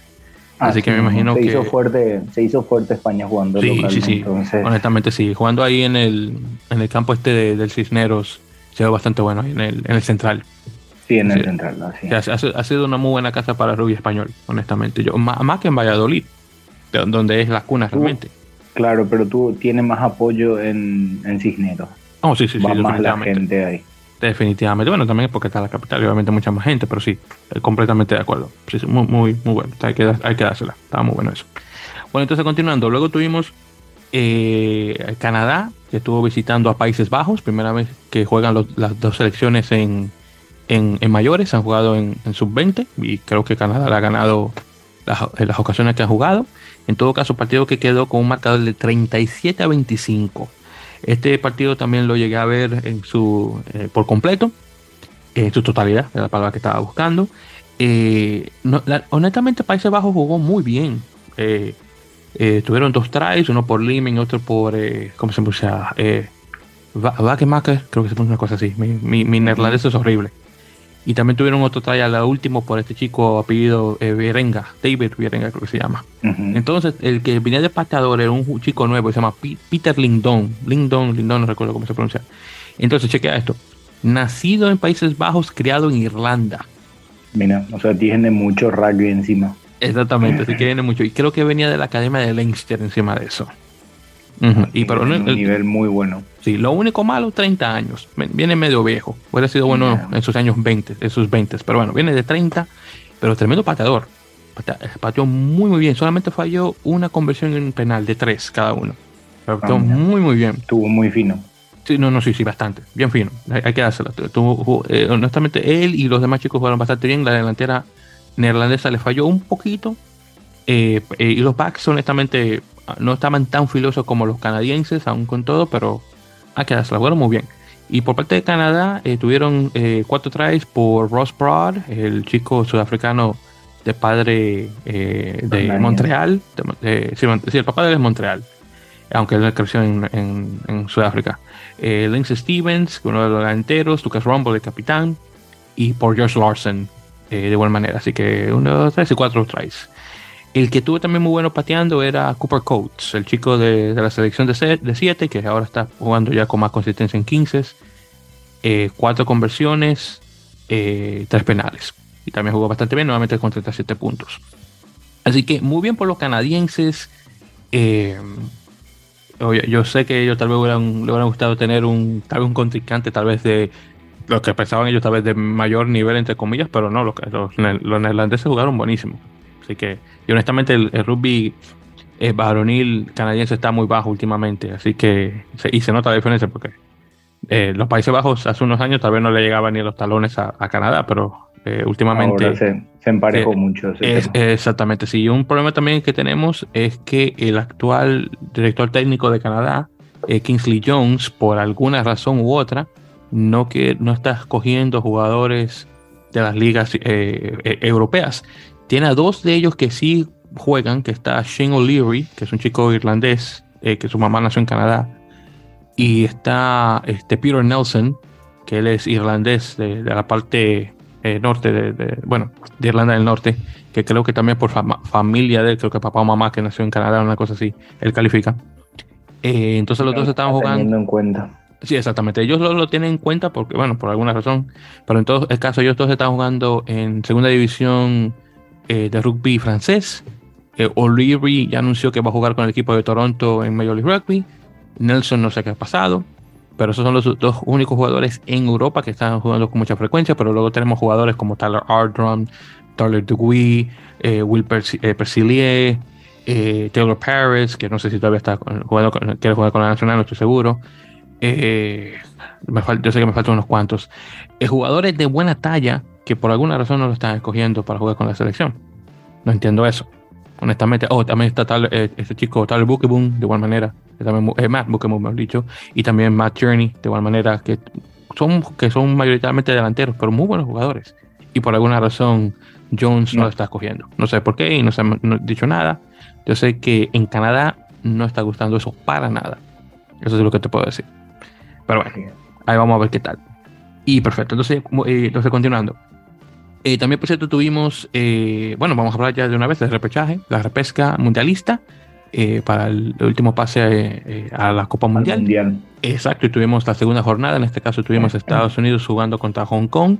Así que me imagino se que. Hizo fuerte, se hizo fuerte España jugando. Sí, sí, sí. Honestamente, sí. Jugando ahí en el, en el campo este del Cisneros, se ve bastante bueno ahí en el, en el central. Sí, en el central, así. Ha, sido una muy buena casa para Rubio Español, honestamente. Yo, más, que en Valladolid, donde es la cuna realmente. Claro, pero tú tienes más apoyo en, en Cisneros. Oh, sí, sí, Va más la gente ahí. Definitivamente. Bueno, también es porque está la capital y obviamente mucha más gente, pero sí, completamente de acuerdo. Sí, muy, muy, muy bueno. Hay que, hay que dársela. Estaba muy bueno eso. Bueno, entonces continuando. Luego tuvimos eh, Canadá, que estuvo visitando a Países Bajos. Primera vez que juegan las dos selecciones en, en, mayores. Han jugado en, sub-20 y creo que Canadá le ha ganado las, ocasiones que ha jugado. En todo caso, partido que quedó con un marcador de 37 a 25. Este partido también lo llegué a ver en su, eh, por completo, en su totalidad, era la palabra que estaba buscando. Eh, honestamente, Países Bajos jugó muy bien. Eh, tuvieron dos tries, uno por Limen y otro por, ¿cómo se llama? Eh, creo que se puso una cosa así. Mi, mi, mi neerlandés es horrible. Y también tuvieron otro try a la último por este chico apellido eh, David Berenga creo que se llama. Entonces, el que venía de pateador era un chico nuevo, se llama Peter Lindon. Lindon, Lindon, no recuerdo cómo se pronuncia. Entonces, chequea esto. Nacido en Países Bajos, criado en Irlanda. Mira, o sea, tiene mucho rugby encima. Exactamente, que tiene mucho. Y creo que venía de la Academia de Leinster encima de eso. Y pero un nivel muy bueno. Sí, lo único malo, 30 años. Viene medio viejo. Hubiera sido bueno en sus años 20, en sus 20. Pero bueno, viene de 30, pero tremendo pateador. Pateó muy, muy bien. Solamente falló una conversión en penal de 3 cada uno. Pateó ah, muy, muy bien. Estuvo muy fino. Sí, no, no, sí, sí, bastante. Bien fino. Hay, que dárselo. Eh, honestamente, él y los demás chicos jugaron bastante bien. La delantera neerlandesa le falló un poquito. Eh, eh, y los backs, honestamente, no estaban tan filosos como los canadienses, aún con todo, pero a quedado la jugaron muy bien. Y por parte de Canadá eh, tuvieron eh, cuatro tries por Ross Broad, el chico sudafricano de padre eh, de Montreal. sí, el papá de él es Montreal, aunque él creció en, en, Sudáfrica. Lindsay Stevens, uno de los delanteros, Lucas Rumble, el capitán, y por George Larson, de igual manera. Así que uno, tres y cuatro tries. El que tuvo también muy bueno pateando era Cooper Coates, el chico de, la selección de 7, que ahora está jugando ya con más consistencia en 15. Eh, cuatro conversiones, eh, tres penales. Y también jugó bastante bien, nuevamente con 37 puntos. Así que muy bien por los canadienses. Eh, yo sé que ellos tal vez hubieran, le hubieran gustado tener un, tal vez un contrincante, tal vez de lo que pensaban ellos, tal vez de mayor nivel, entre comillas, pero no, los, los, los neerlandeses jugaron buenísimo. Así que, y honestamente, el, rugby eh, varonil canadiense está muy bajo últimamente. Así que, y se nota la diferencia porque eh, los Países Bajos hace unos años tal vez no le llegaban ni los talones a, Canadá, pero eh, últimamente. se, emparejó mucho. exactamente, sí. Un problema también que tenemos es que el actual director técnico de Canadá, Kingsley Jones, por alguna razón u otra, no, que, no está escogiendo jugadores de las ligas europeas. Tiene a dos de ellos que sí juegan, que está Shane O'Leary, que es un chico irlandés, eh, que su mamá nació en Canadá, y está este Peter Nelson, que él es irlandés de, la parte eh, norte, de, bueno, de Irlanda del Norte, que creo que también por familia de él, creo que papá o mamá que nació en Canadá, una cosa así, él califica. Eh, entonces los dos estaban jugando. Teniendo en cuenta. Sí, exactamente. Ellos lo, tienen en cuenta porque, bueno, por alguna razón. Pero en todo el caso, ellos todos están jugando en segunda división eh, de rugby francés. Eh, O'Leary ya anunció que va a jugar con el equipo de Toronto en Major League Rugby. Nelson no sé qué ha pasado. pero esos son los dos únicos jugadores en Europa que están jugando con mucha frecuencia, pero luego tenemos jugadores como Tyler Ardrum, Tyler DeGuy, eh, Will eh, Persilier, eh, Taylor Paris, que no sé si todavía está jugando, quiere jugar con la Nacional, no estoy seguro. yo sé que me faltan unos cuantos. jugadores de buena talla que por alguna razón no lo están escogiendo para jugar con la selección. No entiendo eso honestamente. Oh, también está tal, este chico Tyler Bookeboom, de igual manera, también, eh, Matt Bookeboom, mejor dicho, y también Matt Journey, de igual manera, que son, que son mayoritariamente delanteros, pero muy buenos jugadores. Y por alguna razón, Jones no, lo está escogiendo. No sé por qué y no se ha dicho nada. Yo sé que en Canadá no está gustando eso para nada. Eso es lo que te puedo decir. Pero bueno, ahí vamos a ver qué tal. Y perfecto, entonces, eh, entonces continuando. Eh, también, por cierto, tuvimos, eh, bueno, vamos a hablar ya de una vez del repechaje, la repesca mundialista eh, para el, último pase a la Copa Mundial. Exacto, y tuvimos la segunda jornada, en este caso tuvimos Estados Unidos jugando contra Hong Kong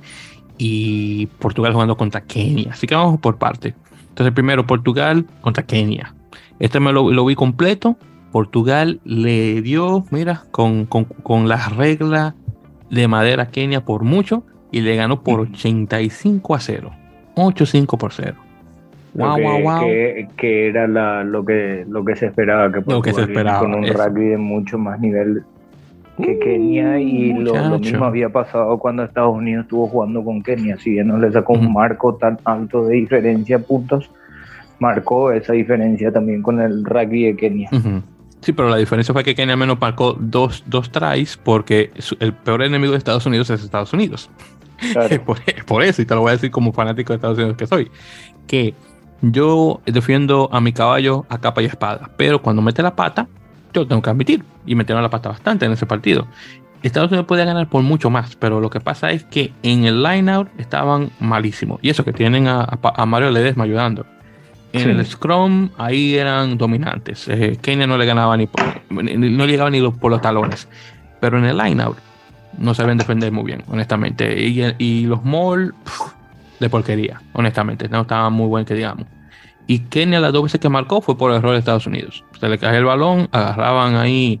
y Portugal jugando contra Kenia. Así que vamos por parte. Entonces, primero Portugal contra Kenia. Este me lo, vi completo. Portugal le dio, mira, con, con, con la regla de madera a Kenia por mucho y le ganó por 85 a 0. 8-5 por 0. Wow, wow, wow. Que, era lo, que, lo que se esperaba, que, lo que se esperaba, con un rugby de mucho más nivel que uh, Kenia y lo, mismo había pasado cuando Estados Unidos estuvo jugando con Kenia, si bien no le sacó un marco tan alto de diferencia puntos, marcó esa diferencia también con el rugby de Kenia. Sí, pero la diferencia fue que Kenia menos marcó dos, dos tries porque el peor enemigo de Estados Unidos es Estados Unidos. por, eso, y te lo voy a decir como fanático de Estados Unidos que soy, que yo defiendo a mi caballo a capa y espada, pero cuando mete la pata, yo tengo que admitir, y metieron la pata bastante en ese partido. Estados Unidos podía ganar por mucho más, pero lo que pasa es que en el line-out estaban malísimos. Y eso que tienen a, Mario Ledesma ayudando. En el Scrum, ahí eran dominantes. Eh, Kenia no le ganaba ni por, no llegaba ni por los talones. Pero en el line-out, no saben defender muy bien, honestamente. Y, los Moll, de porquería, honestamente. No estaban muy buenos que digamos. Y Kenia las dos veces que marcó fue por error de Estados Unidos. Se le cae el balón, agarraban ahí,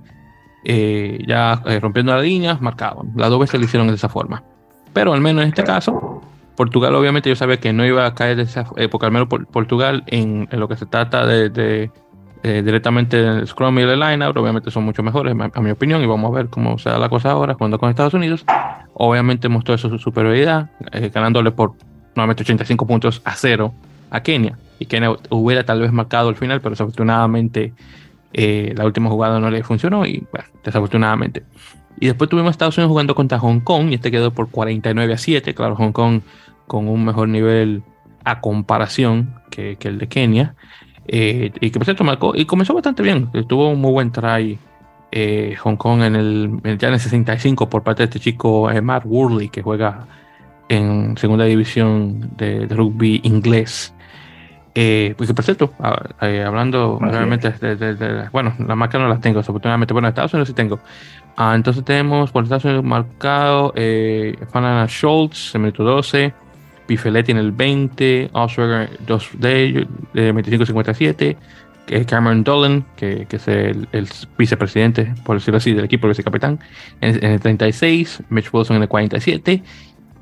eh, ya eh, rompiendo las líneas, marcaban. Las dos veces lo hicieron de esa forma. Pero al menos en este caso, Portugal obviamente yo sabía que no iba a caer de esa época, al menos Portugal en, lo que se trata de eh, directamente el Scrum y el Lineout, obviamente son mucho mejores, a mi opinión, y vamos a ver cómo se da la cosa ahora cuando con Estados Unidos. Obviamente mostró su superioridad, eh, ganándole por nuevamente 85 puntos a cero a Kenia. Y Kenia hubiera tal vez marcado el final, pero desafortunadamente eh, la última jugada no le funcionó y bueno, desafortunadamente. Y después tuvimos Estados Unidos jugando contra Hong Kong y este quedó por 49 a 7. Claro, Hong Kong con un mejor nivel a comparación que, que el de Kenia. Eh, y que por cierto marcó y comenzó bastante bien. Tuvo un muy buen try eh, Hong Kong en el, ya en el 65 por parte de este chico eh, Matt Worley que juega en segunda división de, rugby inglés. pues que por cierto, hablando realmente de, bueno, la marca no las tengo, desafortunadamente, bueno, Estados Unidos sí tengo. Ah, entonces tenemos por Estados Unidos marcado eh, Fanana Schultz en minuto 12. Pifeletti en el 20, Osberger 2 de 25-57, Cameron Dolan, que, es el, vicepresidente, por decirlo así, del equipo, el vicecapitán, en, en, el 36, Mitch Wilson en el 47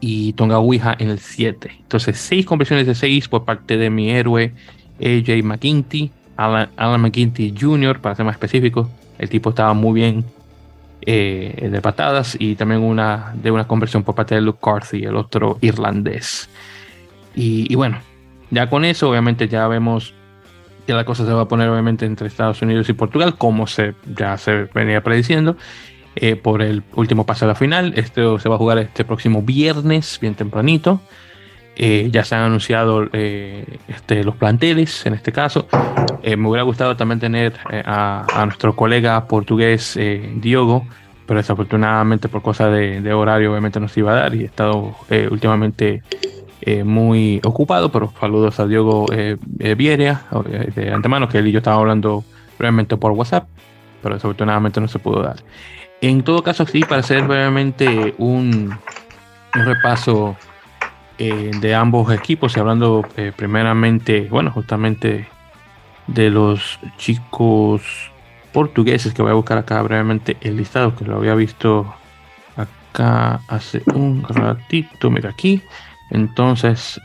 y Tonga Ouija en el 7. Entonces, 6 conversiones de 6 por parte de mi héroe AJ McGinty, Alan, Alan Jr., para ser más específico. El tipo estaba muy bien eh, de patadas y también una de una conversión por parte de Luke Carthy, el otro irlandés. Y, bueno, ya con eso, obviamente, ya vemos que la cosa se va a poner, obviamente, entre Estados Unidos y Portugal, como se, ya se venía prediciendo, eh, por el último paso a la final. Esto se va a jugar este próximo viernes, bien tempranito. Eh, ya se han anunciado eh, este, los planteles en este caso. me hubiera gustado también tener a, nuestro colega portugués Diogo, pero desafortunadamente por cosa de, de, horario obviamente no se iba a dar y he estado últimamente eh, muy ocupado, pero saludos a eh, eh Vieria eh, de antemano, que él y yo estábamos hablando brevemente por WhatsApp, pero desafortunadamente no se pudo dar. En todo caso, sí, para hacer brevemente un, un repaso de ambos equipos, y hablando primeramente, bueno, justamente de los chicos portugueses, que voy a buscar acá brevemente el listado, que lo había visto acá hace un ratito, mira aquí. Entonces,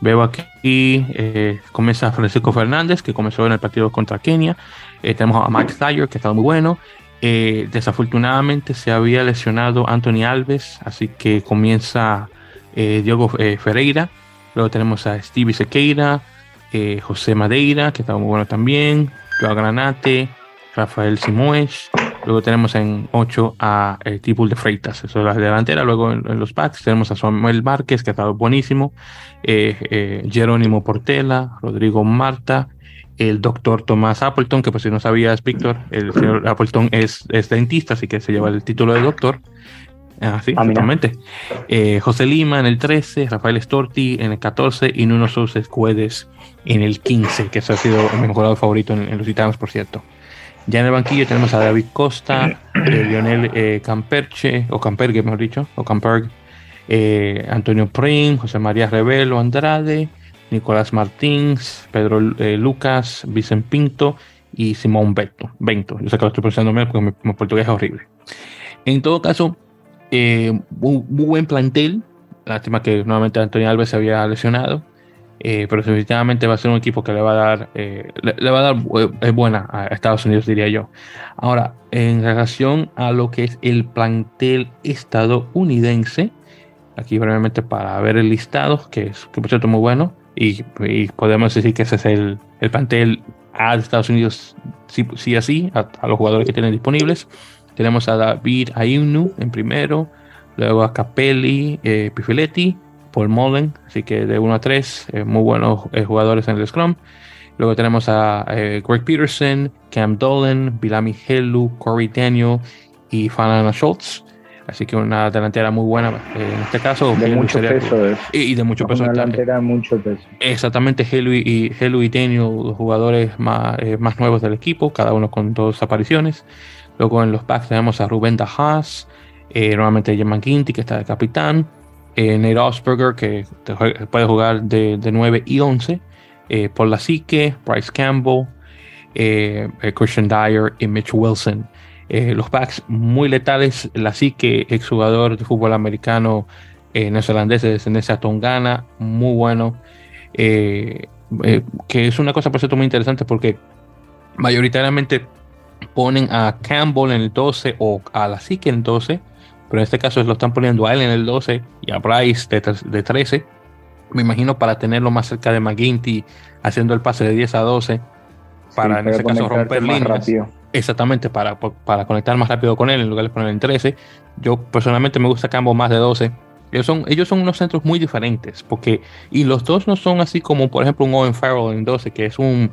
veo aquí, eh, comienza Francisco Fernández, que comenzó en el partido contra Kenia. Eh, tenemos a Mike Thayer, que está muy bueno. Eh, desafortunadamente se había lesionado Anthony Alves, así que comienza Diego Ferreira. Luego tenemos a Stevie Sequeira, José Madeira, que está muy bueno también. Joao Granate, Rafael Simoes. Luego tenemos en 8 a el tipo de Freitas, eso es la delantera. Luego en, los backs tenemos a Samuel Márquez, que ha estado buenísimo. Eh, eh, Jerónimo Portela, Rodrigo Marta, el doctor Tomás Appleton, que pues si no sabías, Víctor, el señor Appleton es, es, dentista, así que se lleva el título de doctor. Ah, sí, exactamente. Eh, José Lima en el 13, Rafael Storti en el 14 y Nuno Sousa Cuedes en el 15, que ha sido mi jugador favorito en, los gitanos, por cierto. Ya en el banquillo tenemos a David Costa, eh, Lionel eh, Camperche, o Campergue, mejor dicho, o Camperg, eh, Antonio Prim, José María Revelo Andrade, Nicolás Martins, Pedro Lucas, Vicente Pinto y Simón Bento. Bento. Yo sé que lo estoy pronunciando mal porque mi, portugués es horrible. En todo caso, muy, muy, buen plantel. Lástima que nuevamente Antonio Alves se había lesionado. Eh, pero definitivamente va a ser un equipo que le va a dar, eh, le, va a dar eh, buena a Estados Unidos, diría yo. Ahora, en relación a lo que es el plantel estadounidense, aquí brevemente para ver el listado, que es que por muy bueno, y, podemos decir que ese es el, el plantel a Estados Unidos, sí, sí así, a, los jugadores que tienen disponibles. Tenemos a David Ayunu en primero, luego a Capelli, Pifiletti, Paul Mullen, así que de 1 a 3, eh, muy buenos eh, jugadores en el Scrum. Luego tenemos a eh, Greg Peterson, Cam Dolan, Bilami Helu, Corey Daniel y Fanana Schultz. Así que una delantera muy buena en este caso. De mucho peso. y, de mucho peso. Una delantera de mucho peso. Exactamente, Helu y, Helu y Daniel, los jugadores más, más nuevos del equipo, cada uno con dos apariciones. Luego en los backs tenemos a Rubén Dajas, nuevamente Jeman Quinti, que está de capitán eh, Nate Osberger, que puede jugar de, 9 y 11, eh, Paul Lasique, Bryce Campbell, eh, eh, Christian Dyer y Mitch Wilson. los backs muy letales, Lasique, exjugador de fútbol americano neozelandés de descendencia tongana, muy bueno. que es una cosa, por cierto, muy interesante porque mayoritariamente ponen a Campbell en el 12 o a Lasique en el 12 pero en este caso lo están poniendo a él en el 12 y a Bryce de, 13. Me imagino para tenerlo más cerca de McGuinty haciendo el pase de 10 a 12 para en ese caso romper líneas. Exactamente, para, para conectar más rápido con él en lugar de poner en 13. Yo personalmente me gusta Cambo más de 12. Ellos son, ellos son unos centros muy diferentes, porque, y los dos no son así como, por ejemplo, un Owen Farrell en 12, que es un,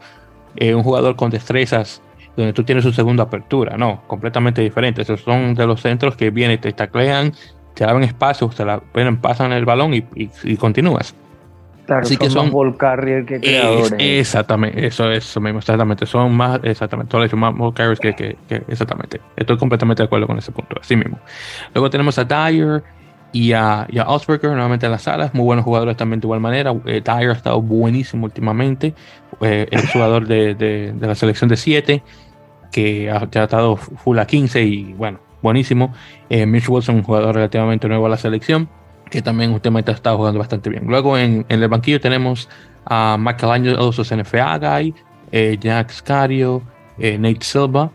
eh, un jugador con destrezas donde tú tienes su segunda apertura, no, completamente diferente. Esos son de los centros que vienen, te taclean, te abren espacio, te la pasan el balón y, y, continúas. Claro, Así son que son carrier que creadores. exactamente, eso, eso mismo, exactamente. Son más, exactamente, más ball carriers que, que, exactamente. Estoy completamente de acuerdo con ese punto, así mismo. Luego tenemos a Dyer y a, y a Osberger nuevamente en las salas, muy buenos jugadores también de igual manera. Eh, ha estado buenísimo últimamente, eh, es jugador de, de, de la selección de 7 que ha tratado full a 15 y bueno, buenísimo. Eh, Mitch Wilson, un jugador relativamente nuevo a la selección, que también últimamente ha estado jugando bastante bien. Luego en, el banquillo tenemos a Michael Angelo NFA Guy, eh, Jack Scario, eh, Nate Silva.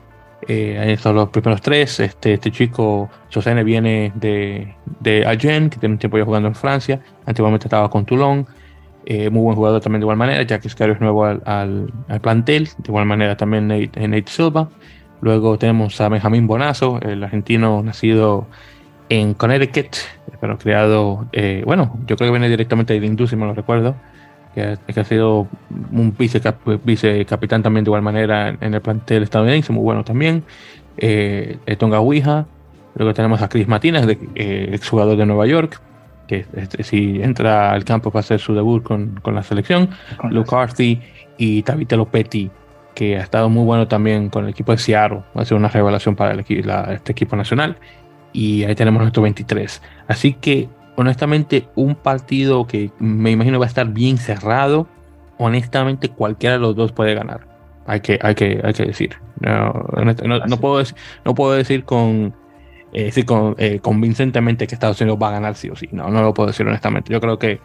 Eh, están los primeros tres. Este, este chico, Sosene, viene de, de Agen, que tiene un tiempo ya jugando en Francia. Antiguamente estaba con Toulon. Eh, muy buen jugador también de igual manera. Jack Iscariot es nuevo al, plantel. De igual manera también Nate, eh, Nate, Silva. Luego tenemos a Benjamín Bonazo, el argentino nacido en Connecticut, pero creado, eh, bueno, yo creo que viene directamente de Industria, me lo recuerdo, que, ha sido un vice, vice, capitán también de igual manera en el plantel estadounidense, muy bueno también. Eh, Tonga Ouija. Luego tenemos a Chris Martínez, de, exjugador de Nueva York que este, si entra al campo para hacer su debut con, con la selección, Luke Carthy y Tabitha Lopetti, que ha estado muy bueno también con el equipo de Seattle, va a ser una revelación para el, este equipo nacional. Y ahí tenemos nuestro 23. Así que, honestamente, un partido que me imagino va a estar bien cerrado. Honestamente, cualquiera de los dos puede ganar. hay que, hay que, hay que decir. No, no, puedo, decir, no puedo decir con, eh, con eh, convincentemente que Estados Unidos va a ganar sí o sí. No, no lo puedo decir honestamente. Yo creo que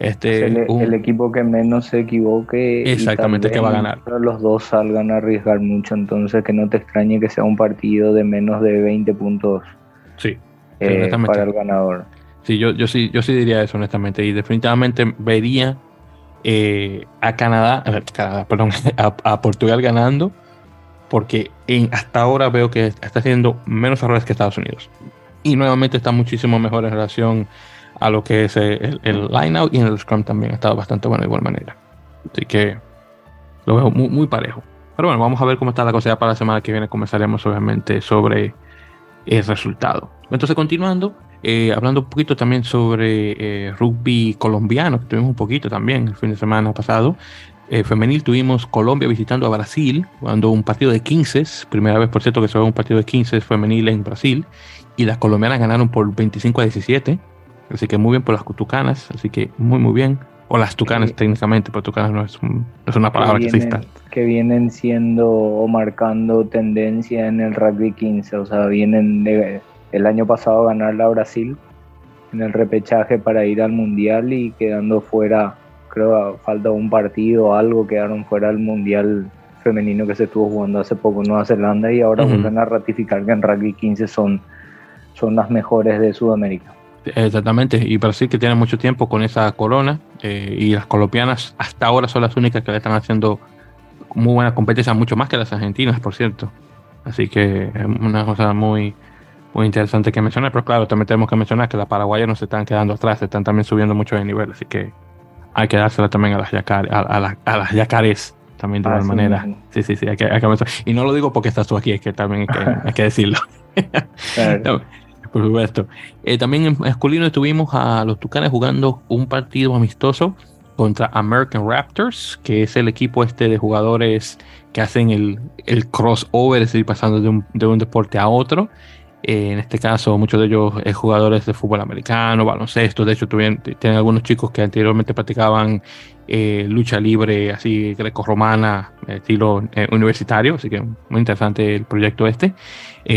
este el, equipo que menos se equivoque. Exactamente, que va a ganar. Los dos salgan a arriesgar mucho, entonces que no te extrañe que sea un partido de menos de 20 puntos. Sí, eh, para el ganador. Sí, yo, yo sí, yo sí diría eso honestamente y definitivamente vería eh, a Canadá, perdón, a, Portugal ganando, porque en, hasta ahora veo que está haciendo menos errores que Estados Unidos. Y nuevamente está muchísimo mejor en relación a lo que es el, el line-out y en el scrum también ha estado bastante bueno de igual manera. Así que lo veo muy, muy parejo. Pero bueno, vamos a ver cómo está la cosa para la semana que viene. Comenzaremos obviamente sobre el resultado. Entonces, continuando, eh, hablando un poquito también sobre eh, rugby colombiano, que tuvimos un poquito también el fin de semana pasado. Eh, femenil tuvimos Colombia visitando a Brasil, jugando un partido de 15, primera vez por cierto que se ve un partido de 15 femenil en Brasil, y las colombianas ganaron por 25 a 17, así que muy bien por las tucanas, así que muy muy bien, o las tucanas técnicamente, pero tucanas no es, una palabra que, exista. Que vienen siendo o marcando tendencia en el rugby 15, o sea, vienen de el año pasado ganarla a Brasil en el repechaje para ir al mundial y quedando fuera, creo falta un partido o algo, quedaron fuera del mundial femenino que se estuvo jugando hace poco en Nueva Zelanda y ahora vuelven a ratificar que en rugby 15 son, son las mejores de Sudamérica. Exactamente, y Brasil que tiene mucho tiempo con esa corona eh, y las colombianas hasta ahora son las únicas que le están haciendo muy buena competencia, mucho más que las argentinas, por cierto. Así que es una cosa muy, muy interesante que mencionar, pero claro, también tenemos que mencionar que las paraguayas no se están quedando atrás, se están también subiendo mucho de nivel, así que hay que dársela también a las, yacar, a, las yacares también de ah, alguna manera. Sí, sí, sí, hay que, hay que Y no lo digo porque estás tú aquí, es que también hay que, decirlo. por supuesto. Eh, también en masculino estuvimos a los Tucanes jugando un partido amistoso contra American Raptors, que es el equipo este de jugadores que hacen el, el crossover, es decir, pasando de un, de un deporte a otro. Eh, en este caso, muchos de ellos es jugadores de fútbol americano, baloncesto. De hecho, tuvieron, tienen algunos chicos que anteriormente practicaban eh, lucha libre, así greco-romana, estilo eh, universitario. Así que muy interesante el proyecto este.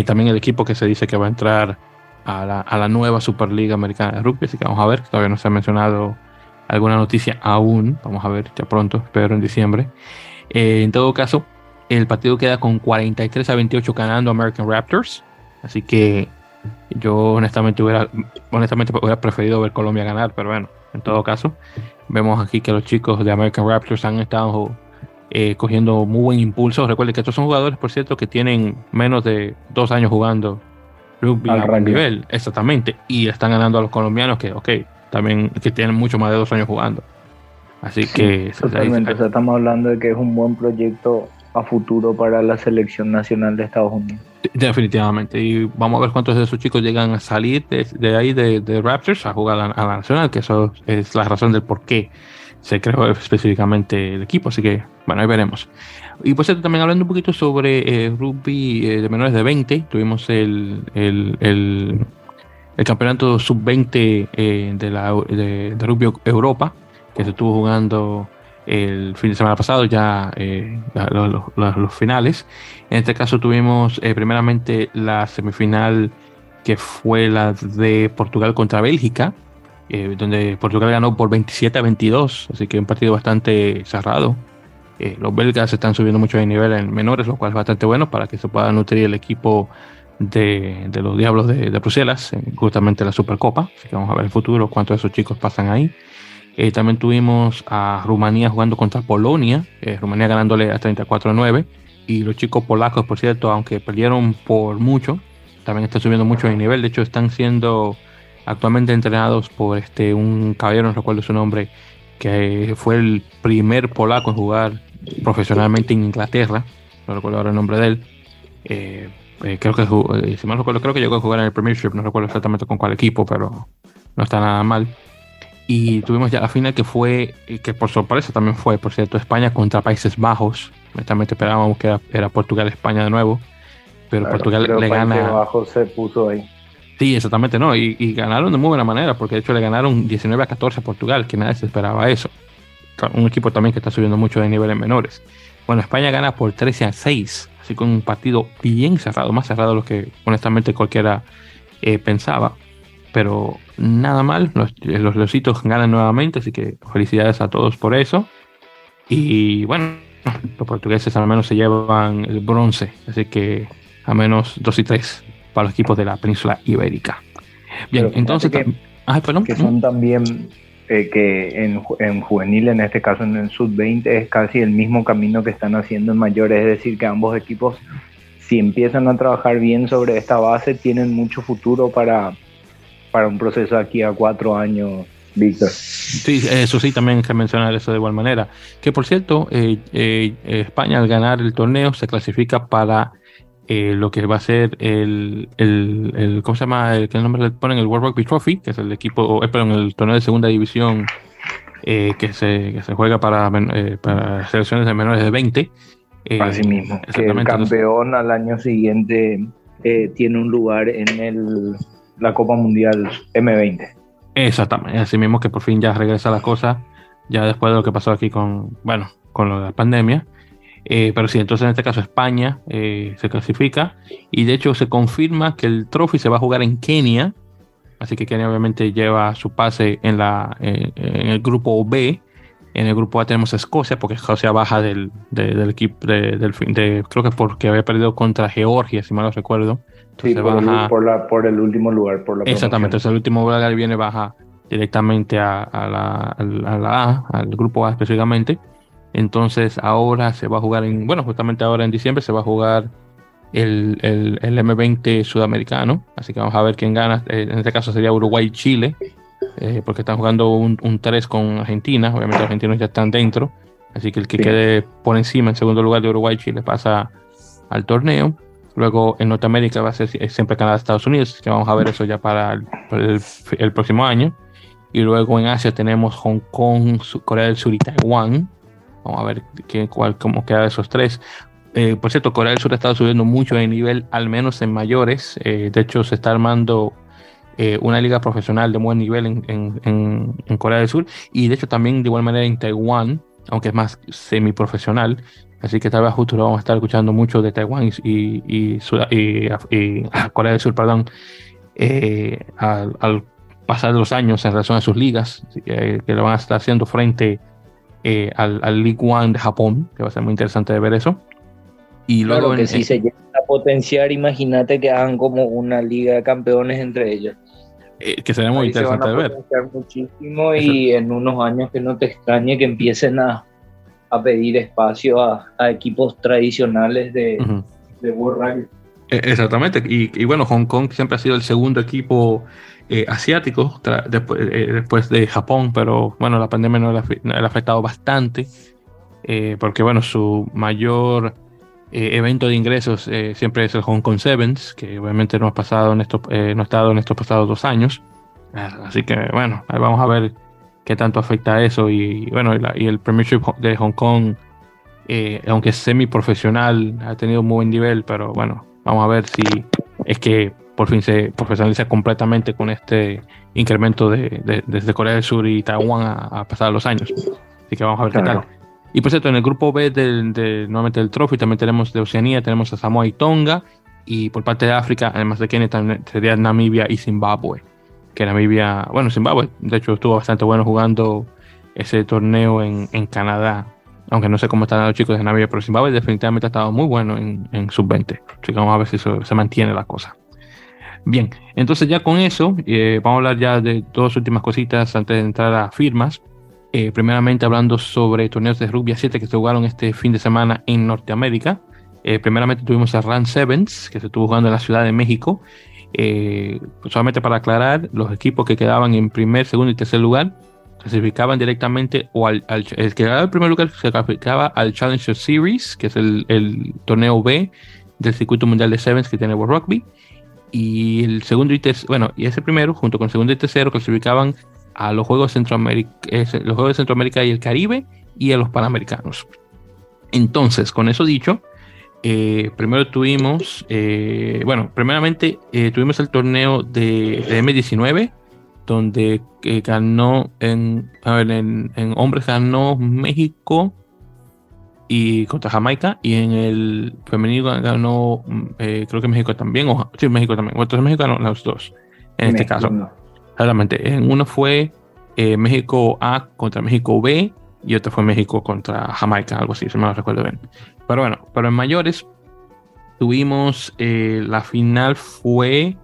también el equipo que se dice que va a entrar a la, a la, nueva Superliga Americana de Rugby. Así que vamos a ver. Todavía no se ha mencionado alguna noticia aún. Vamos a ver ya pronto, espero en diciembre. en todo caso, el partido queda con 43 a 28 ganando American Raptors. Así que yo honestamente hubiera, honestamente hubiera preferido ver Colombia ganar, pero bueno, en todo caso, vemos aquí que los chicos de American Raptors han estado eh, cogiendo muy buen impulso. Recuerden que estos son jugadores, por cierto, que tienen menos de dos años jugando rugby a nivel, exactamente, y están ganando a los colombianos que, ok, también que tienen mucho más de dos años jugando. Así que... Totalmente, estamos hablando de que es un buen proyecto a futuro para la selección nacional de Estados Unidos. Definitivamente. Y vamos a ver cuántos de esos chicos llegan a salir de, ahí de, Raptors a jugar a, la Nacional, que eso es la razón del por qué se creó específicamente el equipo. Así que, bueno, ahí veremos. Y pues también hablando un poquito sobre eh, rugby eh, de menores de 20, tuvimos el, el, el, campeonato sub-20 eh, de, de, de rugby Europa, que se estuvo jugando el fin de semana pasado, ya eh, los, finales. En este caso tuvimos eh, primeramente la semifinal que fue la de Portugal contra Bélgica, eh, donde Portugal ganó por 27 a 22, así que un partido bastante cerrado. los belgas están subiendo mucho de nivel en menores, lo cual es bastante bueno para que se pueda nutrir el equipo de, los Diablos de, de Bruselas, justamente la Supercopa. Así que vamos a ver en el futuro cuántos de esos chicos pasan ahí. Eh, también tuvimos a Rumanía jugando contra Polonia, eh, Rumanía ganándole a 34-9. Y los chicos polacos, por cierto, aunque perdieron por mucho, también están subiendo mucho de nivel. De hecho, están siendo actualmente entrenados por este un caballero, no recuerdo su nombre, que fue el primer polaco en jugar profesionalmente en Inglaterra. No recuerdo ahora el nombre de él. Eh, creo que si mal recuerdo, creo que llegó a jugar en el Premiership, no recuerdo exactamente con cuál equipo, pero no está nada mal. Y tuvimos ya la final que fue, que por sorpresa también fue, por cierto, España contra Países Bajos. También esperábamos que era, Portugal-España de nuevo. Pero Portugal le gana. Países Bajos se puso ahí. Sí, exactamente, no. Y, ganaron de muy buena manera, porque de hecho le ganaron 19 a 14 a Portugal, que nadie se esperaba eso. Un equipo también que está subiendo mucho de nivel en menores. Bueno, España gana por 13 a 6, así con un partido bien cerrado, más cerrado de lo que honestamente cualquiera eh, pensaba. Pero nada mal, los, los Leositos ganan nuevamente, así que felicidades a todos por eso. Y bueno, los portugueses al menos se llevan el bronce, así que a menos 2 y 3 para los equipos de la península ibérica. Bien, entonces... Que, que son también eh, que en, en, juvenil, en este caso en el sub-20, es casi el mismo camino que están haciendo en mayores, es decir, que ambos equipos, si empiezan a trabajar bien sobre esta base, tienen mucho futuro para, para un proceso aquí a cuatro años Víctor. Sí, eso sí, también hay que mencionar eso de igual manera. Que por cierto, eh, eh, España al ganar el torneo se clasifica para eh, lo que va a ser el, el, ¿cómo se llama? El, ¿Qué nombre le ponen? El World Rugby Trophy, que es el equipo, perdón, el torneo de segunda división que, se, que se juega para, para selecciones de menores de 20. Así mismo, que el campeón al año siguiente tiene un lugar en el, la Copa Mundial M20. Exactamente, así mismo que por fin ya regresa la cosa, ya después de lo que pasó aquí con, bueno, con lo de la pandemia. Eh, pero sí, entonces en este caso España eh, se clasifica y de hecho se confirma que el trophy se va a jugar en Kenia, así que Kenia obviamente lleva su pase en, la, en el grupo B. En el grupo A tenemos Escocia, porque Escocia baja del, del equipo de, del de, creo que porque había perdido contra Georgia, si mal no recuerdo. Sí, por, el, por, la, por, el, último lugar. Por la exactamente, entonces el último lugar viene baja directamente a, a, la, a, la, A, al grupo A específicamente. Entonces ahora se va a jugar en, bueno, justamente ahora en diciembre se va a jugar el, el, el M20 sudamericano. Así que vamos a ver quién gana. Eh, en este caso sería Uruguay-Chile, eh, porque están jugando un, un 3 con Argentina. Obviamente los argentinos ya están dentro. Así que el que quede por encima en segundo lugar de Uruguay-Chile pasa al torneo. Luego en Norteamérica va a ser siempre Canadá, Estados Unidos, que vamos a ver eso ya para el, próximo año. Y luego en Asia tenemos Hong Kong, Corea del Sur y Taiwán. Vamos a ver qué, cuál, cómo queda de esos tres. Eh, por cierto, Corea del Sur estado subiendo mucho de nivel, al menos en mayores. Eh, de hecho, se está armando eh, una liga profesional de buen nivel en, en, en, Corea del Sur. Y de hecho, también de igual manera en Taiwán, aunque es más semiprofesional. Así que tal vez justo lo vamos a estar escuchando mucho de Taiwán y, y, Corea del Sur, perdón, eh, al, pasar los años en relación a sus ligas, que lo van a estar haciendo frente eh, al, al, League One de Japón, que va a ser muy interesante de ver eso. Y luego que si se llega a potenciar, imagínate que hagan como una liga de campeones entre ellos. Eh, que sería muy interesante de ver. muchísimo y en unos años que no te extrañe que empiecen a a pedir espacio a, equipos tradicionales de, World Rugby. E, exactamente, y, bueno, Hong Kong siempre ha sido el segundo equipo eh, asiático después, eh, después de Japón, pero bueno, la pandemia no le, ha afectado bastante, eh, porque bueno, su mayor evento de ingresos siempre es el Hong Kong Sevens, que obviamente no ha, pasado en estos, no ha estado en estos pasados dos años. Así que bueno, vamos a ver qué tanto afecta eso. Y bueno, y, el Premiership de Hong Kong, eh, aunque es semi-profesional, ha tenido un muy buen nivel, pero bueno, vamos a ver si es que por fin se profesionaliza completamente con este incremento de, desde Corea del Sur y Taiwán a, pasar los años. Así que vamos a ver qué tal. Y por cierto, en el grupo B del, de, nuevamente del Trophy también tenemos de Oceanía, tenemos a Samoa y Tonga. Y por parte de África, además de Kenia, también sería Namibia y Zimbabue que Namibia, bueno, Zimbabue, de hecho estuvo bastante bueno jugando ese torneo en, en Canadá, aunque no sé cómo están los chicos de Namibia, pero Zimbabue definitivamente ha estado muy bueno en, en sub-20, así que vamos a ver si se mantiene la cosa. Bien, entonces ya con eso, eh, vamos a hablar ya de dos últimas cositas antes de entrar a firmas. Eh, primeramente hablando sobre torneos de rugby a 7 que se jugaron este fin de semana en Norteamérica. Eh, primeramente tuvimos a Run Sevens, que se estuvo jugando en la Ciudad de México, eh, solamente para aclarar, los equipos que quedaban en primer, segundo y tercer lugar clasificaban directamente o al, el que quedaba en primer lugar se clasificaba al Challenger Series, que es el, el, torneo B del circuito mundial de Sevens que tiene World Rugby. Y el segundo y tercero, bueno, y ese primero, junto con el segundo y tercero, clasificaban a los Juegos, Centroamérica, los Juegos de Centroamérica y el Caribe y a los Panamericanos. Entonces, con eso dicho, eh, primero tuvimos, eh, bueno, primeramente eh, tuvimos el torneo de, M19, donde ganó, en, a ver, en, hombres ganó México y contra Jamaica. Y en el femenino ganó, eh, creo que México también. O, sí, México también. Entonces México ganó los dos. En este caso. Realmente. En uno fue eh, México A contra México B. Y otro fue México contra Jamaica, algo así, si me lo recuerdo bien. Pero bueno, pero en mayores tuvimos la final fue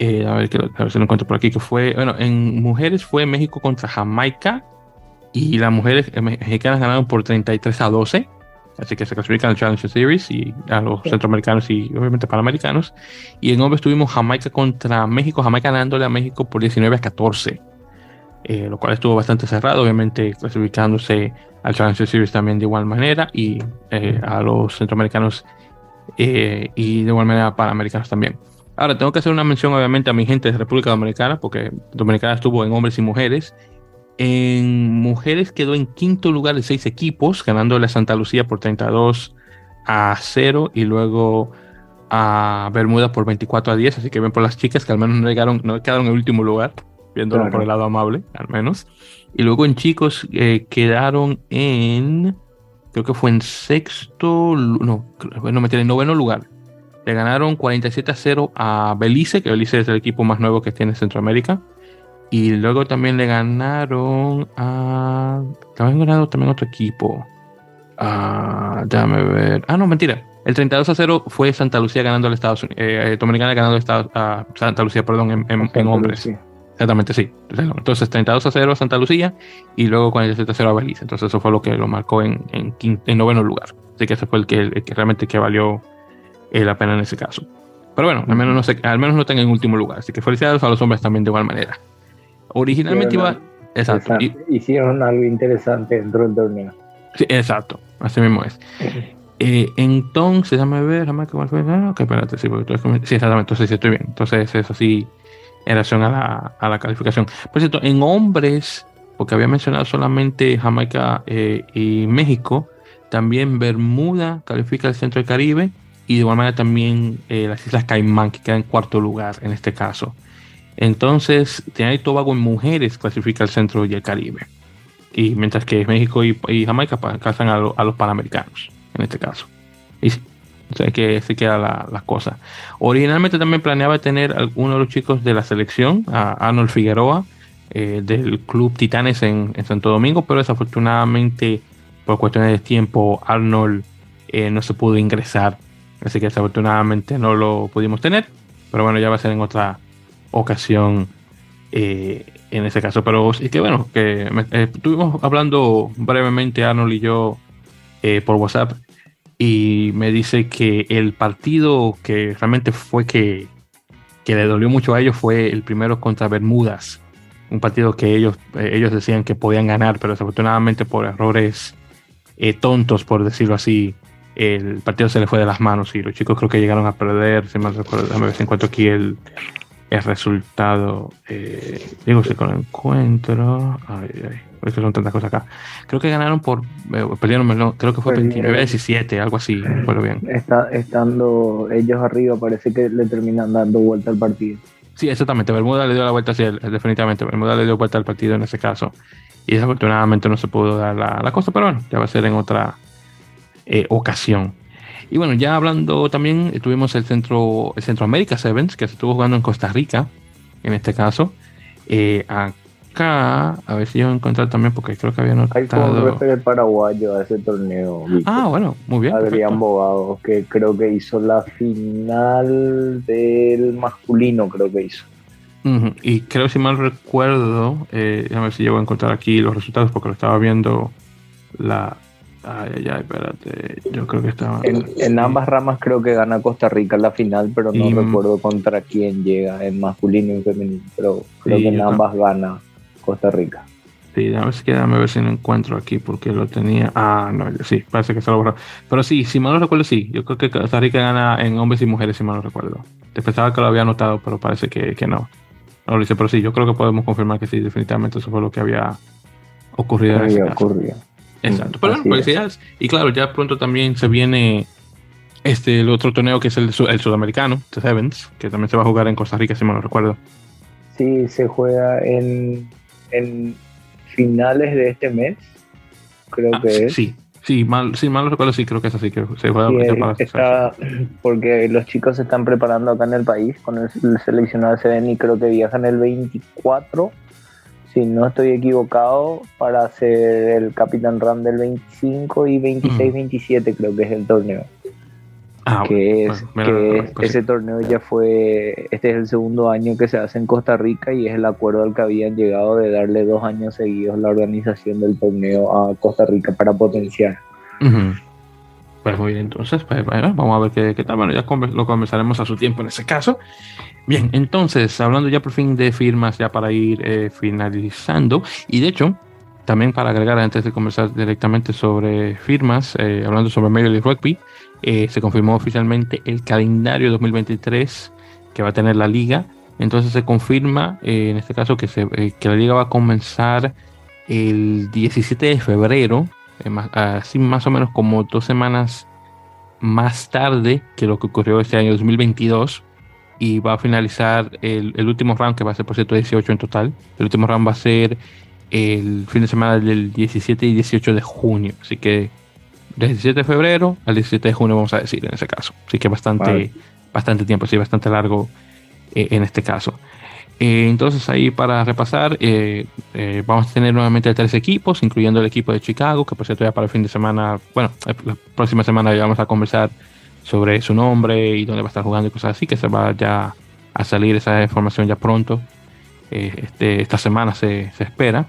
a, ver, a ver si lo encuentro por aquí, que fue, bueno, en mujeres fue México contra Jamaica y las mujeres eh, mexicanas ganaron por 33 a 12. Así que se clasifican al Challenge Series y a los centroamericanos y obviamente panamericanos. Y en hombres tuvimos Jamaica contra México, Jamaica ganándole a México por 19 a 14. Eh, lo cual estuvo bastante cerrado, obviamente clasificándose al Challenge Series también de igual manera y eh, a los centroamericanos y de igual manera panamericanos también. Ahora, tengo que hacer una mención obviamente a mi gente de República Dominicana, porque Dominicana estuvo en hombres y mujeres. En mujeres quedó en quinto lugar de seis equipos, ganando la Santa Lucía por 32 a 0 y luego a Bermuda por 24 a 10. Así que ven por las chicas que al menos no, llegaron, no quedaron en último lugar, viéndolo por el lado amable, al menos. Y luego en chicos eh, quedaron en, creo que fue en sexto, no, no me en noveno lugar le ganaron 47 a 0 a Belice, que Belice es el equipo más nuevo que tiene Centroamérica. Y luego también le ganaron a. También ganado también otro equipo. Ah, déjame ver. Ah, no, mentira. El 32 a 0 fue Santa Lucía ganando al Estados Unidos. Eh, Dominicana ganando a Santa Lucía, perdón, en, hombres. Exactamente, sí. Entonces 32 a 0 a Santa Lucía y luego 47 a 0 a Belice. Entonces eso fue lo que lo marcó en, en, noveno lugar. Así que ese fue el que, el que realmente que valió la pena en ese caso. Pero bueno, al menos no, sé, al menos no están en último lugar. Así que felicidades a los hombres también de igual manera. Originalmente iba. Exacto. Hicieron algo interesante dentro del torneo. Sí, exacto. Así mismo es. Eh, entonces, déjame ver, déjame que ah, ok, espérate, sí, porque sí, exactamente, entonces sí estoy bien. Entonces, eso sí, en relación a la, a la calificación. Por cierto, en hombres, porque había mencionado solamente Jamaica eh, y México, también Bermuda califica el centro del Caribe y de igual manera también eh, las Islas Caimán, que quedan en cuarto lugar en este caso. Entonces, Trinidad y Tobago en mujeres clasifica el centro y el Caribe. Y mientras que México y, Jamaica alcanzan a, los panamericanos, en este caso. Y o sea que se queda la, cosa. Originalmente también planeaba tener a uno de los chicos de la selección, a Arnold Figueroa, eh, del Club Titanes en, Santo Domingo, pero desafortunadamente, por cuestiones de tiempo, Arnold eh, no se pudo ingresar Así que desafortunadamente no lo pudimos tener. Pero bueno, ya va a ser en otra ocasión eh, en ese caso. Pero es que bueno, que estuvimos hablando brevemente Arnold y yo por WhatsApp. Y me dice que el partido que realmente fue que, que le dolió mucho a ellos fue el primero contra Bermudas. Un partido que ellos, ellos decían que podían ganar, pero desafortunadamente por errores tontos, por decirlo así, el partido se le fue de las manos y los chicos creo que llegaron a perder, si mal recuerdo, déjame ver si encuentro aquí el, el resultado. Eh, digo, si con el encuentro. Ay, ay, es que son tantas cosas acá. Creo que ganaron por. Eh, perdieron, creo que fue 29 17, algo así, recuerdo bien. Está, estando ellos arriba, parece que le terminan dando vuelta al partido. Sí, exactamente. Bermuda le dio la vuelta, sí, definitivamente. Bermuda le dio vuelta al partido en ese caso. Y desafortunadamente no se pudo dar la, la cosa, pero bueno, ya va a ser en otra eh, ocasión. Y bueno, ya hablando también, tuvimos el Centro el Centroamérica Sevens, que se estuvo jugando en Costa Rica, en este caso. Eh, acá, a ver si yo encontrar también, porque creo que había notado... Hay un paraguayo a ese torneo. Ah, bueno, muy bien. Adrián Bogado, que creo que hizo la final del masculino, creo que hizo. Y creo, si mal recuerdo, eh, a ver si llego a encontrar aquí los resultados, porque lo estaba viendo la, Ay, ay, ay, espérate. Yo creo que estaba. En, ambas ramas creo que gana Costa Rica en la final, pero no recuerdo contra quién llega, en masculino y femenino. Pero creo que en ambas gana Costa Rica. Sí, a ver si déjame ver si lo encuentro aquí porque lo tenía. Ah, no, sí, parece que se lo borró. Pero sí, si mal no recuerdo, sí. Yo creo que Costa Rica gana en hombres y mujeres, si mal no recuerdo. Te pensaba que lo había anotado, pero parece que, que no. No lo hice, pero sí, yo creo que podemos confirmar que sí, definitivamente eso fue lo que había ocurrido. Había ocurrido. Exacto. Pero bueno, felicidades. Y claro, ya pronto también se viene este el otro torneo que es el, el sudamericano, The Sevens, que también se va a jugar en Costa Rica, si me lo recuerdo. Sí, se juega en, en finales de este mes, creo ah, que es. Sí, Sí, mal, sí, mal recuerdo, sí, creo que es así. que se está, porque los chicos se están preparando acá en el país con el, seleccionado CDN y creo que viajan el 24, si no estoy equivocado, para hacer el Capitán Run del 25 y 26-27 creo que es el torneo. Ah, que es, que pues ese torneo ya fue, este es el segundo año que se hace en Costa Rica y es el acuerdo al que habían llegado de darle dos años seguidos la organización del torneo a Costa Rica para potenciar. Pues muy bien, entonces, pues, bueno, vamos a ver qué, qué, tal. Bueno, ya lo conversaremos a su tiempo en ese caso. Bien, entonces, hablando ya por fin de firmas, ya para ir eh, finalizando, y de hecho, también para agregar antes de conversar directamente sobre firmas, eh, hablando sobre Major League Rugby, eh, se confirmó oficialmente el calendario 2023 que va a tener la liga. Entonces se confirma, eh, en este caso, que, se, eh, que la liga va a comenzar el 17 de febrero, así más o menos como dos semanas más tarde que lo que ocurrió este año 2022 y va a finalizar el, el, último round que va a ser por cierto 18 en total. El último round va a ser el fin de semana del 17 y 18 de junio. Así que del 17 de febrero al 17 de junio, vamos a decir, en ese caso. Así que bastante, bastante tiempo, sí, bastante largo eh, en este caso. Eh, entonces ahí para repasar, eh, vamos a tener nuevamente tres equipos, incluyendo el equipo de Chicago, que por cierto ya para el fin de semana, bueno, la próxima semana ya vamos a conversar sobre su nombre y dónde va a estar jugando y cosas así, que se va ya a salir esa información ya pronto. Este, esta semana se, se espera.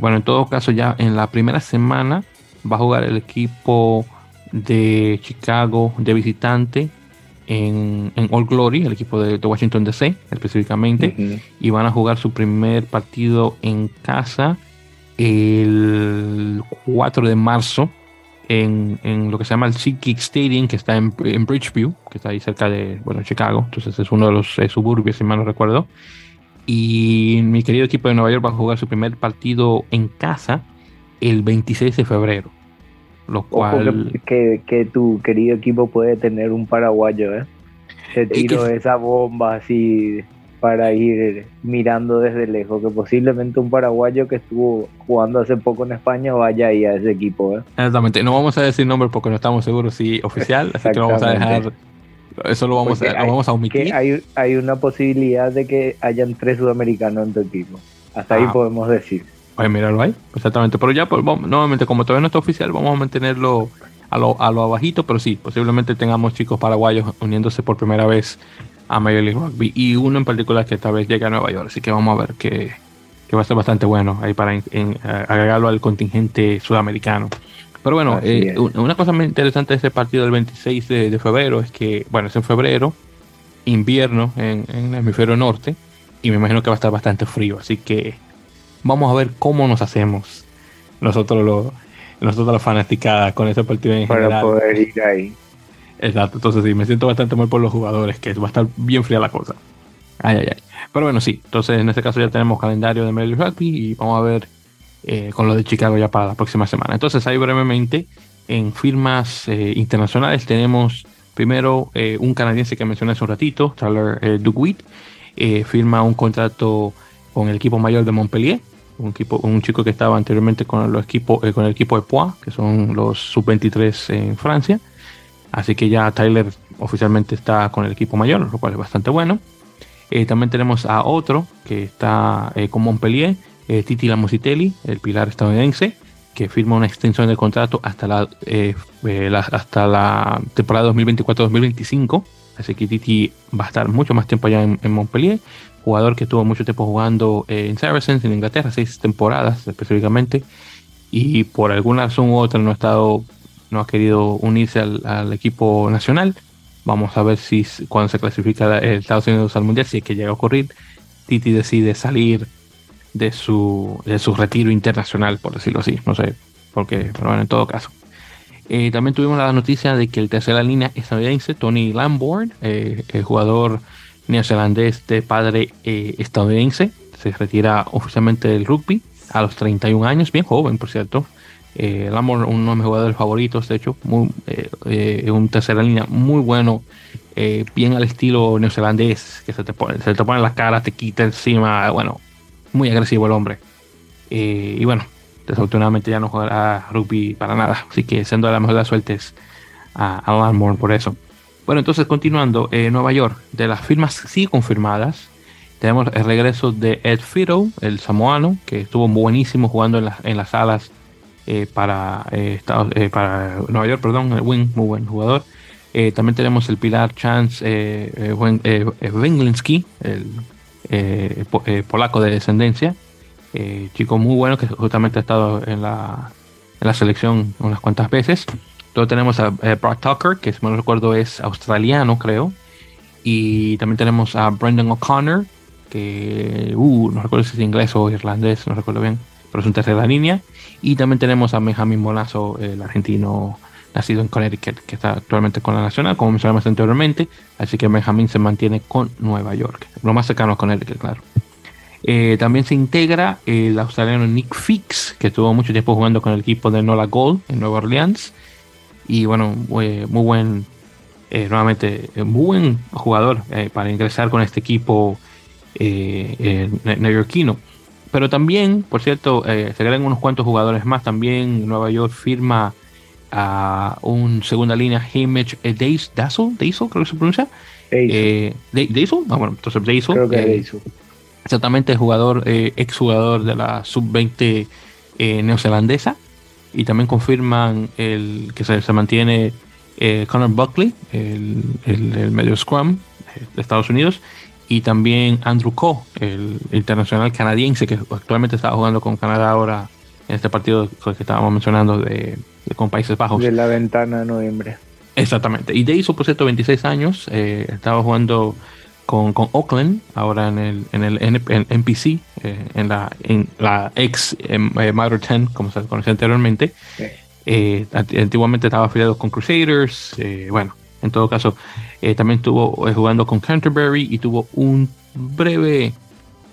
bueno, en todo caso ya en la primera semana va a jugar el equipo de Chicago de visitante en, en All Glory, el equipo de, Washington DC específicamente, y van a jugar su primer partido en casa el 4 de marzo en, lo que se llama el SeaKick Stadium, que está en, Bridgeview, que está ahí cerca de bueno, Chicago, entonces es uno de los eh, suburbios, si mal no recuerdo. Y mi querido equipo de Nueva York va a jugar su primer partido en casa el 26 de febrero. Lo cual. Que, que, tu querido equipo puede tener un paraguayo, ¿eh? Te tiro esa bomba así para ir mirando desde lejos, que posiblemente un paraguayo que estuvo jugando hace poco en España vaya ahí a ese equipo. ¿eh? Exactamente, no vamos a decir nombre porque no estamos seguros si oficial, así que lo vamos a dejar, eso lo vamos, a, vamos a omitir. Hay, hay una posibilidad de que hayan tres sudamericanos en tu equipo, hasta ahí ah. podemos decir. Oye, míralo ahí, exactamente. Pero ya, pues, nuevamente, como todavía no está oficial, vamos a mantenerlo a lo, a lo abajito, pero sí, posiblemente tengamos chicos paraguayos uniéndose por primera vez a Major League Rugby y uno en particular que esta vez llega a Nueva York, así que vamos a ver que, que va a ser bastante bueno ahí para agregarlo al contingente sudamericano. Pero bueno, eh, una cosa muy interesante de ese partido del 26 de, febrero es que, bueno, es en febrero, invierno en, en el hemisferio norte, y me imagino que va a estar bastante frío, así que vamos a ver cómo nos hacemos nosotros los nosotros la fanaticada con ese partido en Para poder ir ahí. Exacto, entonces sí, me siento bastante mal por los jugadores, que va a estar bien fría la cosa. Ay, ay, ay. Pero bueno, sí, entonces en este caso ya tenemos calendario de Major Rugby y vamos a ver eh, con lo de Chicago ya para la próxima semana. Entonces ahí brevemente, en firmas eh, internacionales tenemos primero eh, un canadiense que mencioné hace un ratito, Tyler eh, firma un contrato con el equipo mayor de Montpellier un, equipo, chico que estaba anteriormente con, los equipos, eh, con el equipo de Poix, que son los sub-23 en Francia. Así que ya Tyler oficialmente está con el equipo mayor, lo cual es bastante bueno. Eh, también tenemos a otro que está eh, con Montpellier, Titi Lamositelli, el pilar estadounidense, que firma una extensión de contrato hasta la, hasta la temporada 2024-2025. Así que Titi va a estar mucho más tiempo allá en Montpellier jugador que tuvo mucho tiempo jugando en Saracens, en Inglaterra, seis temporadas específicamente, y por alguna razón u otra no ha estado, no ha querido unirse al, equipo nacional. Vamos a ver si cuando se clasifica Estados Unidos al Mundial, si es que llega a ocurrir, Titi decide salir de su, de su retiro internacional, por decirlo así. No sé, porque, pero bueno, en todo caso. Eh, también tuvimos la noticia de que el tercera línea estadounidense, Tony Lamborn, eh, el jugador neozelandés de padre eh, estadounidense. Se retira oficialmente del rugby a los 31 años, bien joven, por cierto. Eh, uno de mis jugadores favoritos, de hecho, muy, eh, eh un tercera línea muy bueno, eh, bien al estilo neozelandés, que se te pone, se te pone la cara, te quita encima, bueno, muy agresivo el hombre. y bueno, desafortunadamente ya no jugará rugby para nada. Así que siendo la mejor de las suertes a Alan Moore por eso. Bueno, entonces continuando, eh, Nueva York, de las firmas sí confirmadas, tenemos el regreso de Ed Fido, el samoano, que estuvo buenísimo jugando en, en las salas eh, para, eh, para Nueva York, perdón, el wing, muy buen jugador. también tenemos el pilar Chance eh, el polaco de descendencia, chico muy bueno que justamente ha estado en la, en la selección unas cuantas veces. Luego tenemos a Brock Tucker, que si no recuerdo es australiano, creo. Y también tenemos a Brendan O'Connor, que uh, no recuerdo si es inglés o irlandés, no recuerdo bien, pero es un tercera línea. Y también tenemos a Benjamin Molazo, el argentino nacido en Connecticut, que está actualmente con la Nacional, como mencionamos anteriormente. Así que Benjamin se mantiene con Nueva York, lo más cercano a Connecticut, claro. Eh, también se integra el australiano Nick Fix, que estuvo mucho tiempo jugando con el equipo de Nola Gold en Nueva Orleans. Y bueno, muy, buen, eh, nuevamente, muy buen jugador eh, para ingresar con este equipo eh, neoyorquino. Pero también, por cierto, se agregan unos cuantos jugadores más. También Nueva York firma a un segunda línea, Hamish Daisel, Daisel, creo que se pronuncia. Daisel. Ah, bueno, entonces Daisel. Creo que Exactamente, jugador, ex jugador de la sub-20 neozelandesa y también confirman el que se, mantiene eh, Connor Buckley, el, el, medio scrum de Estados Unidos, y también Andrew Coe, el, internacional canadiense que actualmente está jugando con Canadá ahora en este partido que estábamos mencionando de, con Países Bajos. De la ventana de noviembre. Exactamente. Y de hizo por cierto 26 años, eh, estaba jugando con, con Oakland, ahora en el, en el NPC, eh, en, la, en la ex eh, 10, como se conocía anteriormente. Eh, antiguamente estaba afiliado con Crusaders, eh, bueno, en todo caso, también estuvo jugando con Canterbury y tuvo un breve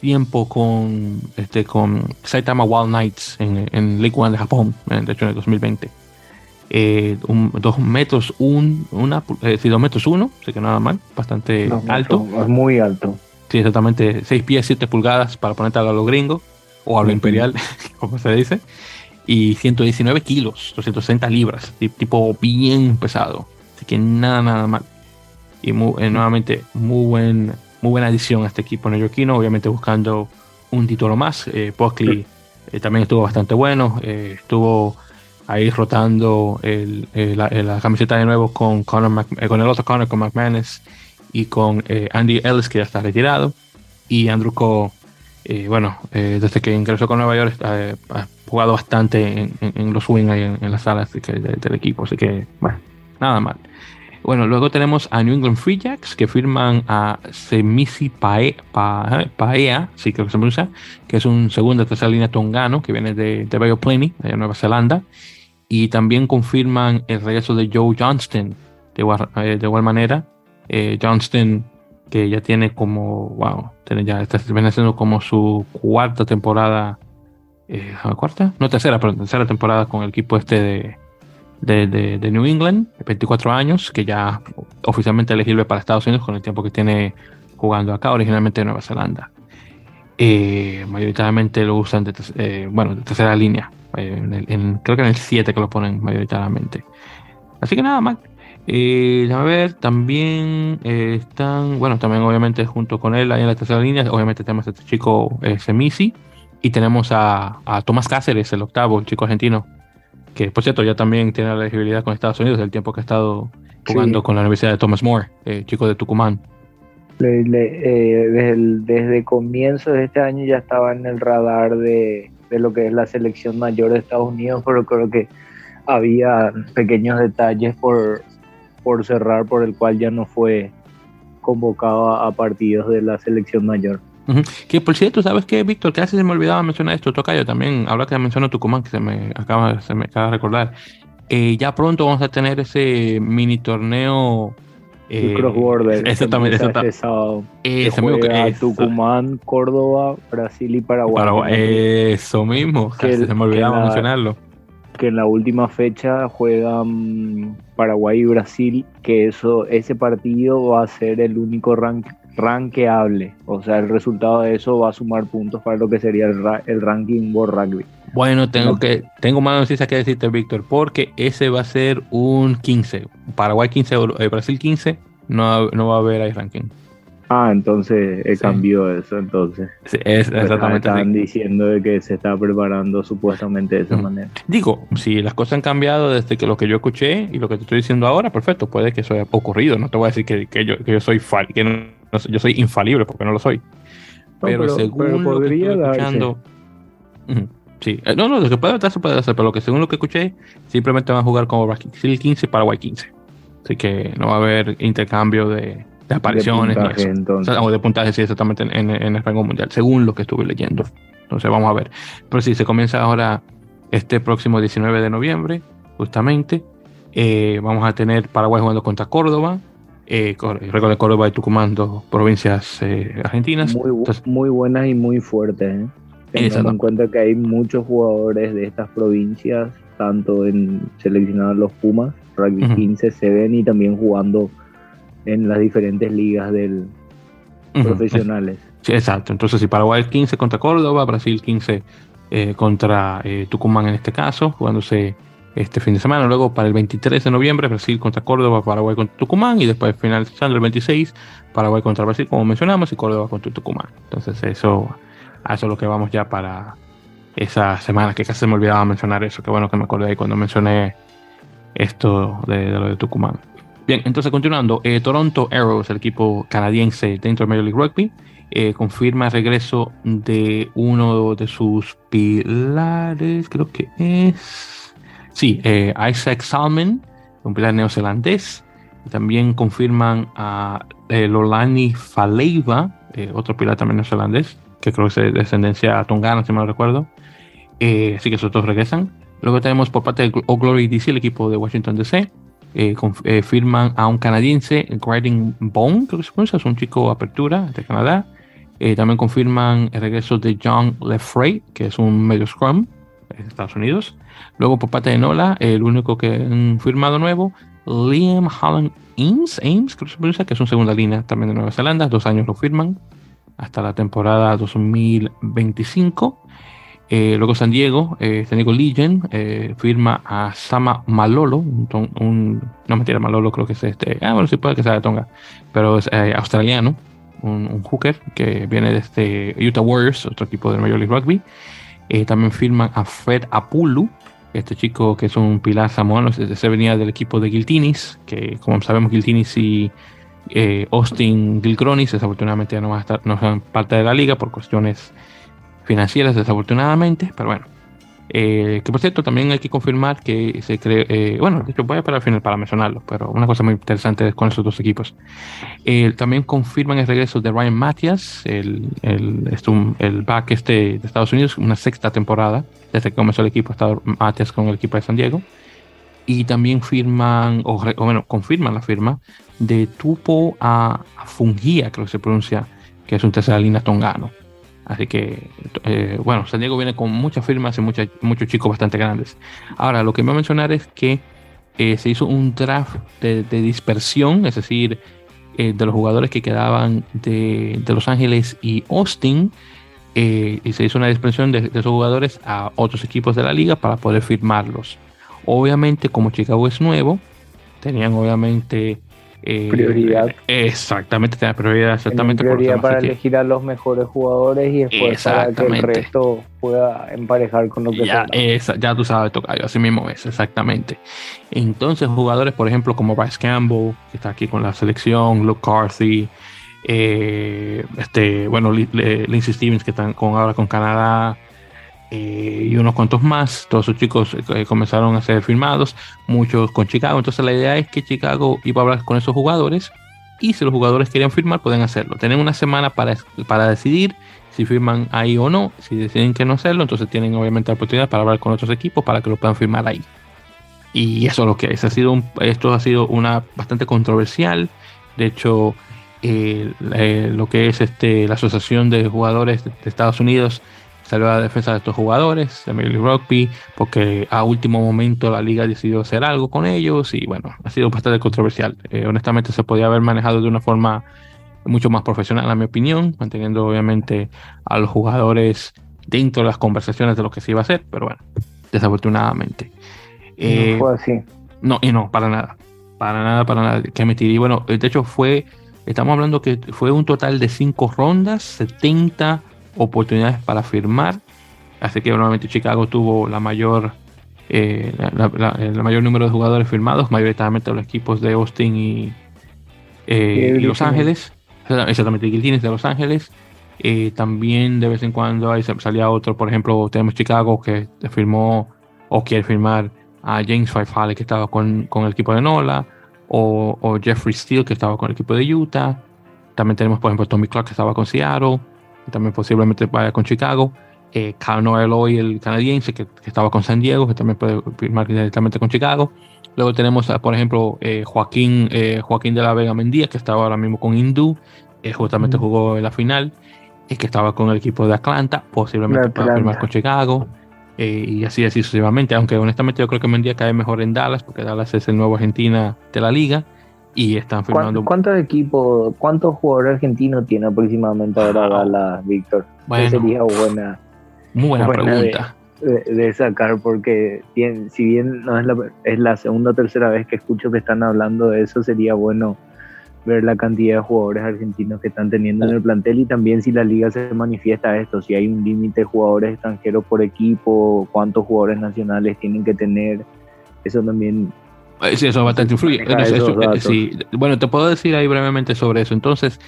tiempo con este con Saitama Wild Knights en, en League One de Japón, de hecho en el 2020 eh, dos metros, un, una, eh, dos metros uno, así que nada mal, bastante alto. Es muy alto. Sí, exactamente, 6 pies, 7 pulgadas para ponerte a lo gringo, o a lo imperial, como se dice, y 119 kilos, 260 libras, tipo bien pesado, así que nada, nada mal. Y muy, eh, nuevamente, muy, buen, muy buena adición a este equipo neoyorquino, obviamente buscando un título más. Eh, eh también estuvo bastante bueno, estuvo ahí rotando el, la, camiseta de nuevo con, Conor eh, con el otro Conor, con McManus y con eh, Andy Ellis, que ya está retirado, y Andrew Coe, eh, bueno, desde que ingresó con Nueva York ha jugado bastante en, los wing ahí en, las salas del equipo, así que, bueno, nada mal. Bueno, luego tenemos a New England Free Jacks que firman a Semisi Paea, sí creo que se pronuncia, que es un segundo tercera línea tongano que viene de, de Bayo Plenty, de Nueva Zelanda y también confirman el regreso de Joe Johnston de igual, eh, manera. Eh, Johnston, que ya tiene como, wow, tiene ya está haciendo como su cuarta temporada, eh, ¿cuarta? No, tercera, pero tercera temporada con el equipo este de, de, de, New England, 24 años, que ya oficialmente elegible para Estados Unidos con el tiempo que tiene jugando acá, originalmente de Nueva Zelanda. Eh, mayoritariamente lo usan de, bueno, de tercera línea. En creo que en el 7 que lo ponen mayoritariamente. Así que nada más. Eh, a ver, también eh, están, bueno, también obviamente junto con él ahí en la tercera línea, obviamente tenemos a este chico eh, Semisi y tenemos a, a, Tomás Cáceres, el octavo, el chico argentino, que por cierto ya también tiene la elegibilidad con Estados Unidos, el tiempo que ha estado jugando con la Universidad de Thomas More, chico de Tucumán. desde, el, desde comienzos de este año ya estaba en el radar de, de lo que es la selección mayor de Estados Unidos, pero creo que había pequeños detalles por, por cerrar, por el cual ya no fue convocado a, partidos de la selección mayor. Que por cierto, ¿sabes qué, Víctor? Casi se me olvidaba mencionar esto, Tocayo, también, habla que mencionó Tucumán, que se me acaba, se me acaba de recordar. Eh, ya pronto vamos a tener ese mini torneo eh, cross border. Exactamente, exactamente. Este Tucumán, Córdoba, Brasil y Paraguay. eso mismo, que se me olvidaba mencionarlo. Que en la última fecha juegan Paraguay y Brasil, que eso ese partido va a ser el único rank, rankeable. O sea, el resultado de eso va a sumar puntos para lo que sería el, ranking World Rugby. Bueno, tengo que tengo más noticias que decirte, Víctor, porque ese va a ser un 15. Paraguay 15, eh, Brasil 15, no, no va a haber ahí ranking. Ah, entonces he cambió eso, entonces. es exactamente. Están diciendo de que se está preparando supuestamente de esa manera. Digo, si las cosas han cambiado desde que lo que yo escuché y lo que te estoy diciendo ahora, perfecto, puede que eso haya ocurrido. No te voy a decir que, que yo, que yo soy que no, yo soy infalible porque no lo soy. pero, según lo que estoy escuchando. Sí, eh, no, no, lo que puede se puede hacer, pero lo que según lo que escuché, simplemente van a jugar como Brasil 15 y Paraguay 15. Así que no va a haber intercambio de, de apariciones o, de puntaje, sí, exactamente en, el rango mundial, según lo que estuve leyendo. Entonces vamos a ver. Pero sí, se comienza ahora este próximo 19 de noviembre, justamente. Eh, vamos a tener Paraguay jugando contra Córdoba. Eh, Córdoba y Tucumán, dos provincias eh, argentinas. Muy, buenas y muy fuertes. ¿eh? Teniendo en cuenta que hay muchos jugadores de estas provincias, tanto en seleccionados los Pumas, Rugby 15 se ven y también jugando en las diferentes ligas del profesionales. Sí, exacto. Entonces, si Paraguay 15 contra Córdoba, Brasil 15 eh, contra eh, Tucumán en este caso, jugándose este fin de semana. Luego, para el 23 de noviembre, Brasil contra Córdoba, Paraguay contra Tucumán. Y después, finalizando el 26, Paraguay contra Brasil, como mencionamos, y Córdoba contra Tucumán. Entonces, eso, eso es lo que vamos ya para esa semana, que casi me olvidaba mencionar eso. Qué bueno que me acordé ahí cuando mencioné esto de lo de Tucumán. Bien, entonces continuando, eh, Toronto Arrows, el equipo canadiense dentro de Major League Rugby, eh, confirma el regreso de uno de sus pilares, creo que es, sí, eh, Isaac Salmon, un pilar neozelandés. También confirman a Lolani Faleiva, otro pilar también neozelandés, que creo que es de descendencia tongana, si me lo recuerdo. así que esos dos regresan. Luego tenemos por parte de O Glory DC, el equipo de Washington DC, eh, eh, firman a un canadiense, Grading Bone, creo que se pronuncia, es un chico apertura de Canadá. Eh, también confirman el regreso de John Lefray, que es un medio scrum de Estados Unidos. Luego, por parte de Nola, el único que han firmado nuevo, Liam Holland Ames, Ames que es un segunda línea también de Nueva Zelanda. Dos años lo firman hasta la temporada 2025. Eh, luego San Diego, eh, San Diego Legion eh, firma a Sama Malolo, un, no mentira, Malolo creo que es este, ah bueno, sí puede que sea de Tonga, pero es australiano, un, hooker que viene de este Utah Warriors, otro equipo de Major League Rugby. También firman a Fred Apulu, este chico que es un pilar samoano, se venía del equipo de Giltinis, que como sabemos Giltinis y Austin Gilcronis desafortunadamente ya no van a estar, no son parte de la liga por cuestiones financieras desafortunadamente, pero bueno. Eh, que por cierto, también hay que confirmar que se cree, eh, bueno, de hecho voy a para el final para mencionarlo, pero una cosa muy interesante con esos dos equipos. Eh, también confirman el regreso de Ryan Mathias, el, el, el back este de Estados Unidos, una sexta temporada, desde que comenzó el equipo, está Mathias con el equipo de San Diego. Y también firman, o, bueno, confirman la firma de Tupo a, a creo que se pronuncia, que es un tercera línea tongano. Así que, eh, bueno, San Diego viene con muchas firmas y muchos chicos bastante grandes. Ahora, lo que me voy a mencionar es que eh, se hizo un draft de, dispersión, es decir, eh, de los jugadores que quedaban de, Los Ángeles y Austin, y se hizo una dispersión de, esos jugadores a otros equipos de la liga para poder firmarlos. Obviamente, como Chicago es nuevo, tenían obviamente eh, prioridad. Exactamente, tiene prioridad. Exactamente prioridad para elegir a los mejores jugadores y después para que el resto pueda emparejar con lo que ya, ya tú sabes, Tocayo, así mismo es, exactamente. Entonces, jugadores, por ejemplo, como Bryce Campbell, que está aquí con la selección, Luke Carthy, eh, este, bueno, Lindsey Stevens, que están con, ahora con Canadá, eh, y unos cuantos más. Todos esos chicos eh, comenzaron a ser firmados, muchos con Chicago. Entonces la idea es que Chicago iba a hablar con esos jugadores y si los jugadores querían firmar, pueden hacerlo. Tienen una semana para, para decidir si firman ahí o no. Si deciden que no hacerlo, entonces tienen obviamente la oportunidad para hablar con otros equipos para que lo puedan firmar ahí. Y eso es lo que es. Ha sido esto ha sido una bastante controversial. De hecho, eh, lo que es este, la Asociación de Jugadores de Estados Unidos salió a la defensa de estos jugadores de Major Rugby, porque a último momento la liga decidió hacer algo con ellos y bueno, ha sido bastante controversial. Eh, honestamente se podía haber manejado de una forma mucho más profesional, a mi opinión, manteniendo obviamente a los jugadores dentro de las conversaciones de lo que se iba a hacer, pero bueno, desafortunadamente. no eh, fue así. No, y no, para nada. Para nada, para nada. Que me Y bueno, de hecho fue, estamos hablando que fue un total de cinco rondas, 70 oportunidades para firmar. Así que normalmente Chicago tuvo la mayor, eh, el mayor número de jugadores firmados, mayoritariamente los equipos de Austin y, eh, Los Ángeles. Exactamente, Guiltines de Los Ángeles. Eh, también de vez en cuando ahí salía otro, por ejemplo, tenemos Chicago que firmó o quiere firmar a James Fifale que estaba con, con, el equipo de Nola, o, o, Jeffrey Steele que estaba con el equipo de Utah. También tenemos, por ejemplo, Tommy Clark que estaba con Seattle, y también posiblemente vaya con Chicago. Eh, Cano Eloy, el canadiense, que, que, estaba con San Diego, que también puede firmar directamente con Chicago. Luego tenemos, por ejemplo, eh, Joaquín, eh, Joaquín de la Vega Mendía, que estaba ahora mismo con Hindú, eh, justamente jugó en la final, que estaba con el equipo de Atlanta, posiblemente para firmar con Chicago. Eh, y así, así sucesivamente. Aunque honestamente yo creo que Mendía cae mejor en Dallas, porque Dallas es el nuevo Argentina de la liga y están firmando. ¿Cuántos equipos, cuántos jugadores argentinos tiene aproximadamente ahora Dallas, Víctor? Bueno, sería buena. Muy buena, pregunta. De, sacar, porque si bien no es la, es la segunda o tercera vez que escucho que están hablando de eso, sería bueno ver la cantidad de jugadores argentinos que están teniendo en el plantel y también si la liga se manifiesta esto, si hay un límite de jugadores extranjeros por equipo, cuántos jugadores nacionales tienen que tener, eso también... Eh, sí, eso bastante influye. Eh, bueno, te puedo decir ahí brevemente sobre eso. Entonces,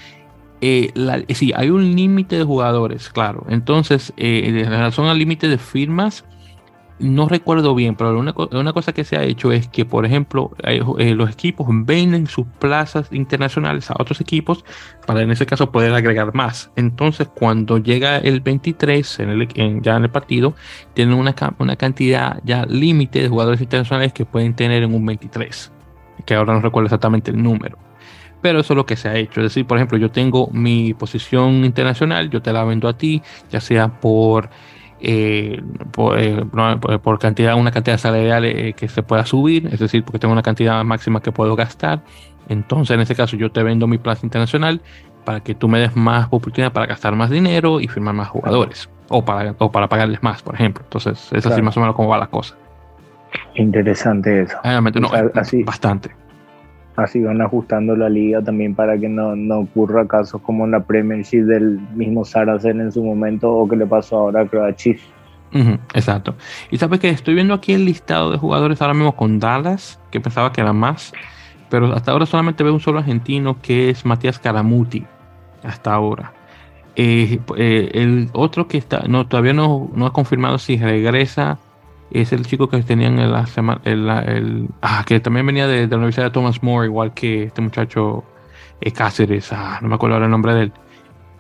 eh, sí, hay un límite de jugadores, claro. Entonces, eh, en relación al límite de firmas, no recuerdo bien, pero una, cosa que se ha hecho es que, por ejemplo, eh, los equipos venden sus plazas internacionales a otros equipos para en ese caso poder agregar más. Entonces, cuando llega el 23 en el, ya en el partido, tienen una, una cantidad ya límite de jugadores internacionales que pueden tener en un 23, que ahora no recuerdo exactamente el número. Pero eso es lo que se ha hecho. Es decir, por ejemplo, yo tengo mi posición internacional, yo te la vendo a ti, ya sea por eh, eh, por, cantidad, una cantidad salarial eh, que se pueda subir, es decir, porque tengo una cantidad máxima que puedo gastar. Entonces, en este caso, yo te vendo mi plaza internacional para que tú me des más oportunidad para gastar más dinero y firmar más jugadores, o para, o para pagarles más, por ejemplo. Entonces, es así más o menos como va la cosa. Interesante eso. no, así, bastante así van ajustando la liga también para que no, no ocurra casos como en la Premiership del mismo Saracen en su momento o que le pasó ahora a Chiefs. exacto. Y sabes que estoy viendo aquí el listado de jugadores ahora mismo con Dallas, que pensaba que eran más, pero hasta ahora solamente veo un solo argentino que es Matías Caramuti, hasta ahora. Eh, eh, el otro que está, no, todavía no, no ha confirmado si regresa es el chico que tenían en la semana, el, ah, que también venía de, la Universidad de Thomas More, igual que este muchacho eh, Cáceres, ah, no me acuerdo ahora el nombre de él.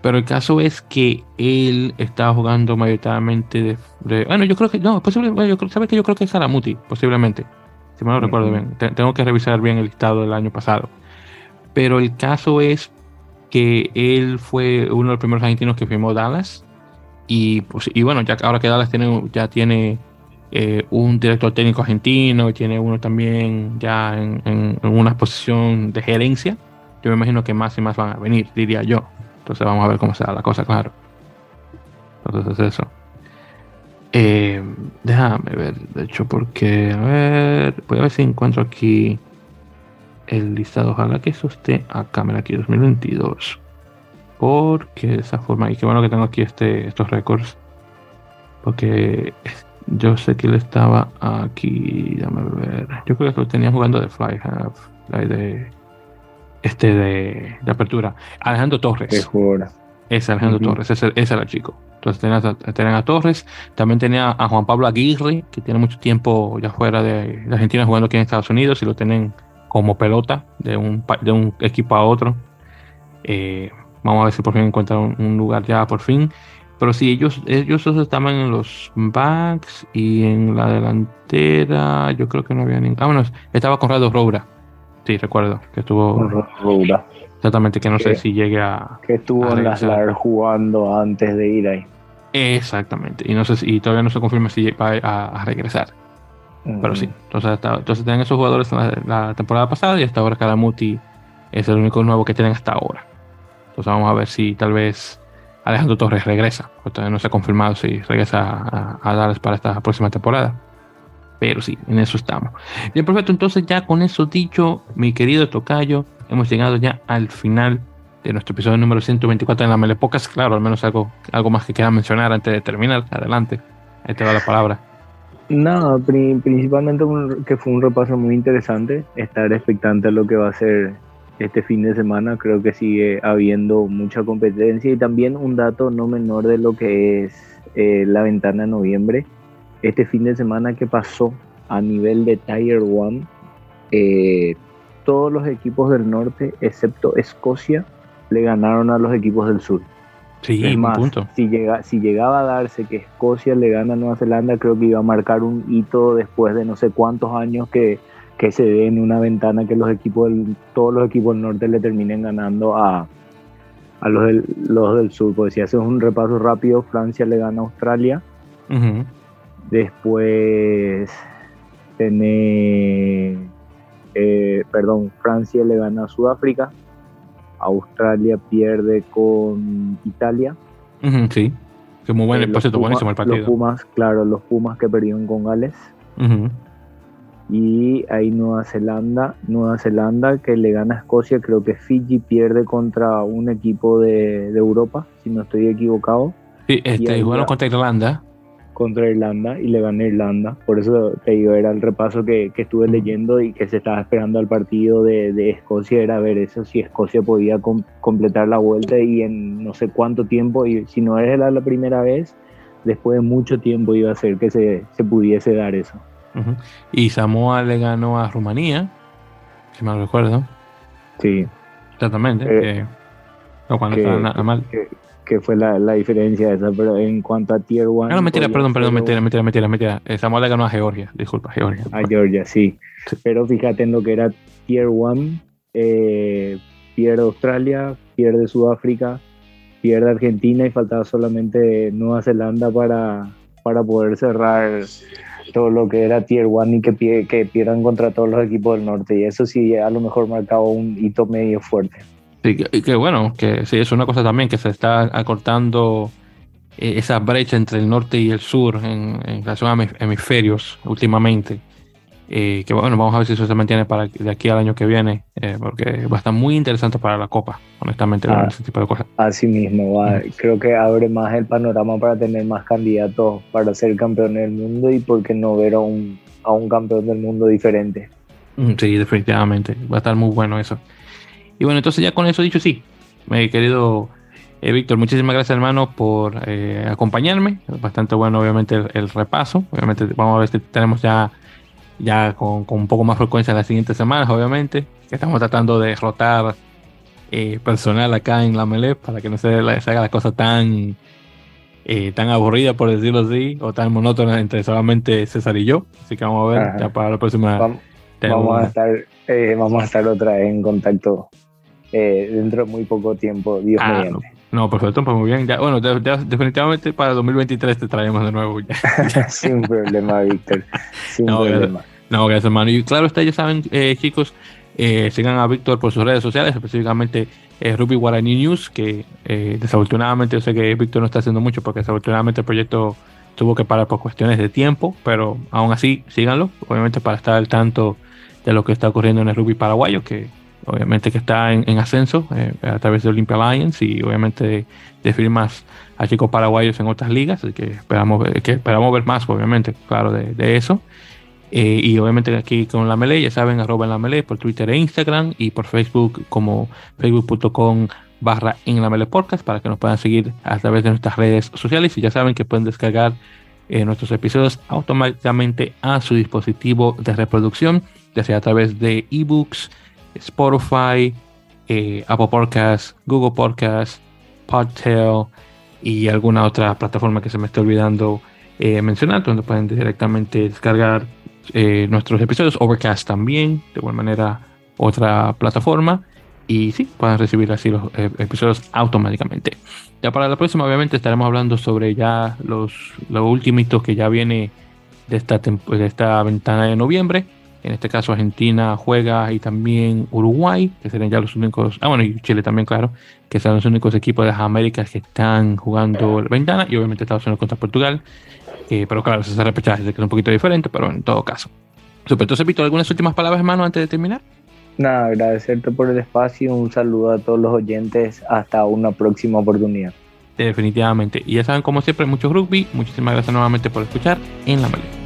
Pero el caso es que él estaba jugando mayoritariamente de, bueno, yo creo que no, posiblemente, yo creo, sabes que yo creo que es Saramuti, posiblemente, si me lo recuerdo bien. tengo que revisar bien el listado del año pasado. Pero el caso es que él fue uno de los primeros argentinos que firmó Dallas y pues y bueno, ya ahora que Dallas tiene ya tiene eh, un director técnico argentino y tiene uno también ya en, una posición de gerencia. Yo me imagino que más y más van a venir, diría yo. Entonces vamos a ver cómo se da la cosa, claro. Entonces es eso. Eh, déjame ver, de hecho, porque, a ver, voy a ver si encuentro aquí el listado. Ojalá que eso esté acá, mira aquí, 2022. Porque de esa forma, y qué bueno que tengo aquí este, estos récords. Porque yo sé que él estaba aquí. Déjame ver. Yo creo que lo tenía jugando de Fly Half. De, este de, de, apertura. Alejandro Torres. Es Alejandro Torres. Ese, era el chico. Entonces tenían a, Torres. También tenía a Juan Pablo Aguirre, que tiene mucho tiempo ya fuera de, Argentina jugando aquí en Estados Unidos y lo tienen como pelota de un, de un equipo a otro. Eh, vamos a ver si por fin encuentran un lugar ya por fin. Pero sí, ellos, ellos estaban en los backs y en la delantera. Yo creo que no había ningún. Ah, bueno, estaba Conrado Roura. Sí, recuerdo que estuvo. Roura. Exactamente, que no sé si llegue a. Que estuvo en las jugando antes de ir ahí. Exactamente. Y no sé si, y todavía no se confirma si va a, regresar. Pero sí. Entonces, entonces tienen esos jugadores la, la, temporada pasada y hasta ahora Caramuti es el único nuevo que tienen hasta ahora. Entonces vamos a ver si tal vez Alejandro Torres regresa. Todavía no se ha confirmado si regresa a, a Dallas para esta próxima temporada. Pero sí, en eso estamos. Bien, perfecto. Entonces ya con eso dicho, mi querido Tocayo, hemos llegado ya al final de nuestro episodio número 124 en la Melepocas. Claro, al menos algo, algo más que quiera mencionar antes de terminar. Adelante. Ahí te va la palabra. No, principalmente que fue un repaso muy interesante. Estar expectante a lo que va a ser este fin de semana. Creo que sigue habiendo mucha competencia y también un dato no menor de lo que es eh, la ventana de noviembre. Este fin de semana que pasó a nivel de Tier 1, eh, todos los equipos del norte, excepto Escocia, le ganaron a los equipos del sur. Sí, más, punto. Si, llega, si llegaba a darse que Escocia le gana a Nueva Zelanda, creo que iba a marcar un hito después de no sé cuántos años que, que se dé en una ventana que los equipos todos los equipos del norte le terminen ganando a, a los, del, los del sur. Pues si haces un repaso rápido, Francia le gana a Australia. Después tiene, eh, perdón, Francia le gana a Sudáfrica. Australia pierde con Italia. sí, que muy buen, eh, buenísimo el partido. Los Pumas, claro, los Pumas que perdieron con Gales. Y ahí Nueva Zelanda, Nueva Zelanda que le gana a Escocia, creo que Fiji pierde contra un equipo de, Europa, si no estoy equivocado. Sí, este, bueno contra Irlanda contra Irlanda y le gana Irlanda. Por eso te digo, era el repaso que, estuve leyendo y que se estaba esperando al partido de, Escocia, era ver eso, si Escocia podía completar la vuelta y en no sé cuánto tiempo, y si no era la primera vez, después de mucho tiempo iba a ser que se, pudiese dar eso. Y Samoa le ganó a Rumanía, si mal recuerdo. Sí. Exactamente. Eh, no, cuando estaba nada mal que fue la, la, diferencia esa, pero en cuanto a Tier 1... No, mentira, perdón, perdón, mentira, mentira, mentira, mentira. Samuel le ganó a Georgia, disculpa, Georgia. A Georgia, sí. Pero fíjate en lo que era Tier 1, eh, pierde Australia, pierde Sudáfrica, pierde Argentina y faltaba solamente Nueva Zelanda para, para poder cerrar todo lo que era Tier 1 y que, que pierdan contra todos los equipos del norte. Y eso sí, a lo mejor marcaba un hito medio fuerte. Sí, que, bueno, que sí, es una cosa también que se está acortando eh, esa brecha entre el norte y el sur en, relación a hemisferios últimamente. Eh, que bueno, vamos a ver si eso se mantiene para de aquí al año que viene, eh, porque va a estar muy interesante para la Copa, honestamente, ah, ese tipo de cosas. Así mismo, creo que abre más el panorama para tener más candidatos para ser campeón del mundo y porque no ver a un, a un campeón del mundo diferente. Mm, sí, definitivamente, va a estar muy bueno eso. Y bueno, entonces ya con eso dicho, sí, mi querido eh, Víctor, muchísimas gracias hermano por eh, acompañarme. Bastante bueno obviamente el, repaso. Obviamente vamos a ver si tenemos ya, ya con, un poco más frecuencia en las siguientes semanas, obviamente. Que estamos tratando de rotar eh, personal acá en la Melep para que no se, haga la cosa tan, tan aburrida, por decirlo así, o tan monótona entre solamente César y yo. Así que vamos a ver ya para la próxima. Vamos, a estar, vamos a estar otra vez en contacto eh, dentro de muy poco tiempo, Dios ah, mediante. No, perfecto, pues muy bien. Ya, bueno, definitivamente para 2023 te traemos de nuevo. Sin problema, Víctor. Sin no, problema. no, gracias, hermano. Y claro, ustedes ya saben, eh, chicos, eh, sigan a Víctor por sus redes sociales, específicamente eh, Ruby Guarani News, que desafortunadamente yo sé que Víctor no está haciendo mucho porque desafortunadamente el proyecto tuvo que parar por cuestiones de tiempo, pero aún así síganlo, obviamente para estar al tanto de lo que está ocurriendo en el Ruby paraguayo, que obviamente que está en, ascenso eh, a través de Olympia Alliance y obviamente de, firmas a chicos paraguayos en otras ligas, que esperamos, que esperamos ver más, obviamente, claro, de, eso. Eh, y obviamente aquí con la Melee, ya saben, arroba en la Melee por Twitter e Instagram y por Facebook como facebook.com barra en la Melee Podcast para que nos puedan seguir a través de nuestras redes sociales y ya saben que pueden descargar eh, nuestros episodios automáticamente a su dispositivo de reproducción, ya sea a través de ebooks, Spotify, eh, Apple Podcasts, Google Podcasts, Podtail y alguna otra plataforma que se me esté olvidando eh, mencionar, donde pueden directamente descargar eh, nuestros episodios. Overcast también, de igual manera, otra plataforma. Y sí, pueden recibir así los episodios automáticamente. Ya para la próxima, obviamente, estaremos hablando sobre ya los, los últimos que ya viene de esta, de esta ventana de noviembre En este caso Argentina juega y también Uruguay, que serían ya los únicos, ah bueno, y Chile también, claro, que son los únicos equipos de las Américas que están jugando la ventana, y obviamente Estados Unidos contra Portugal, pero claro, ese repechaje que es un poquito diferente, pero en todo caso. Super, entonces, Víctor, ¿algunas últimas palabras, hermano, antes de terminar? Nada, agradecerte por el espacio, un saludo a todos los oyentes, hasta una próxima oportunidad. Definitivamente. Y ya saben, como siempre, mucho rugby. Muchísimas gracias nuevamente por escuchar en la maleta.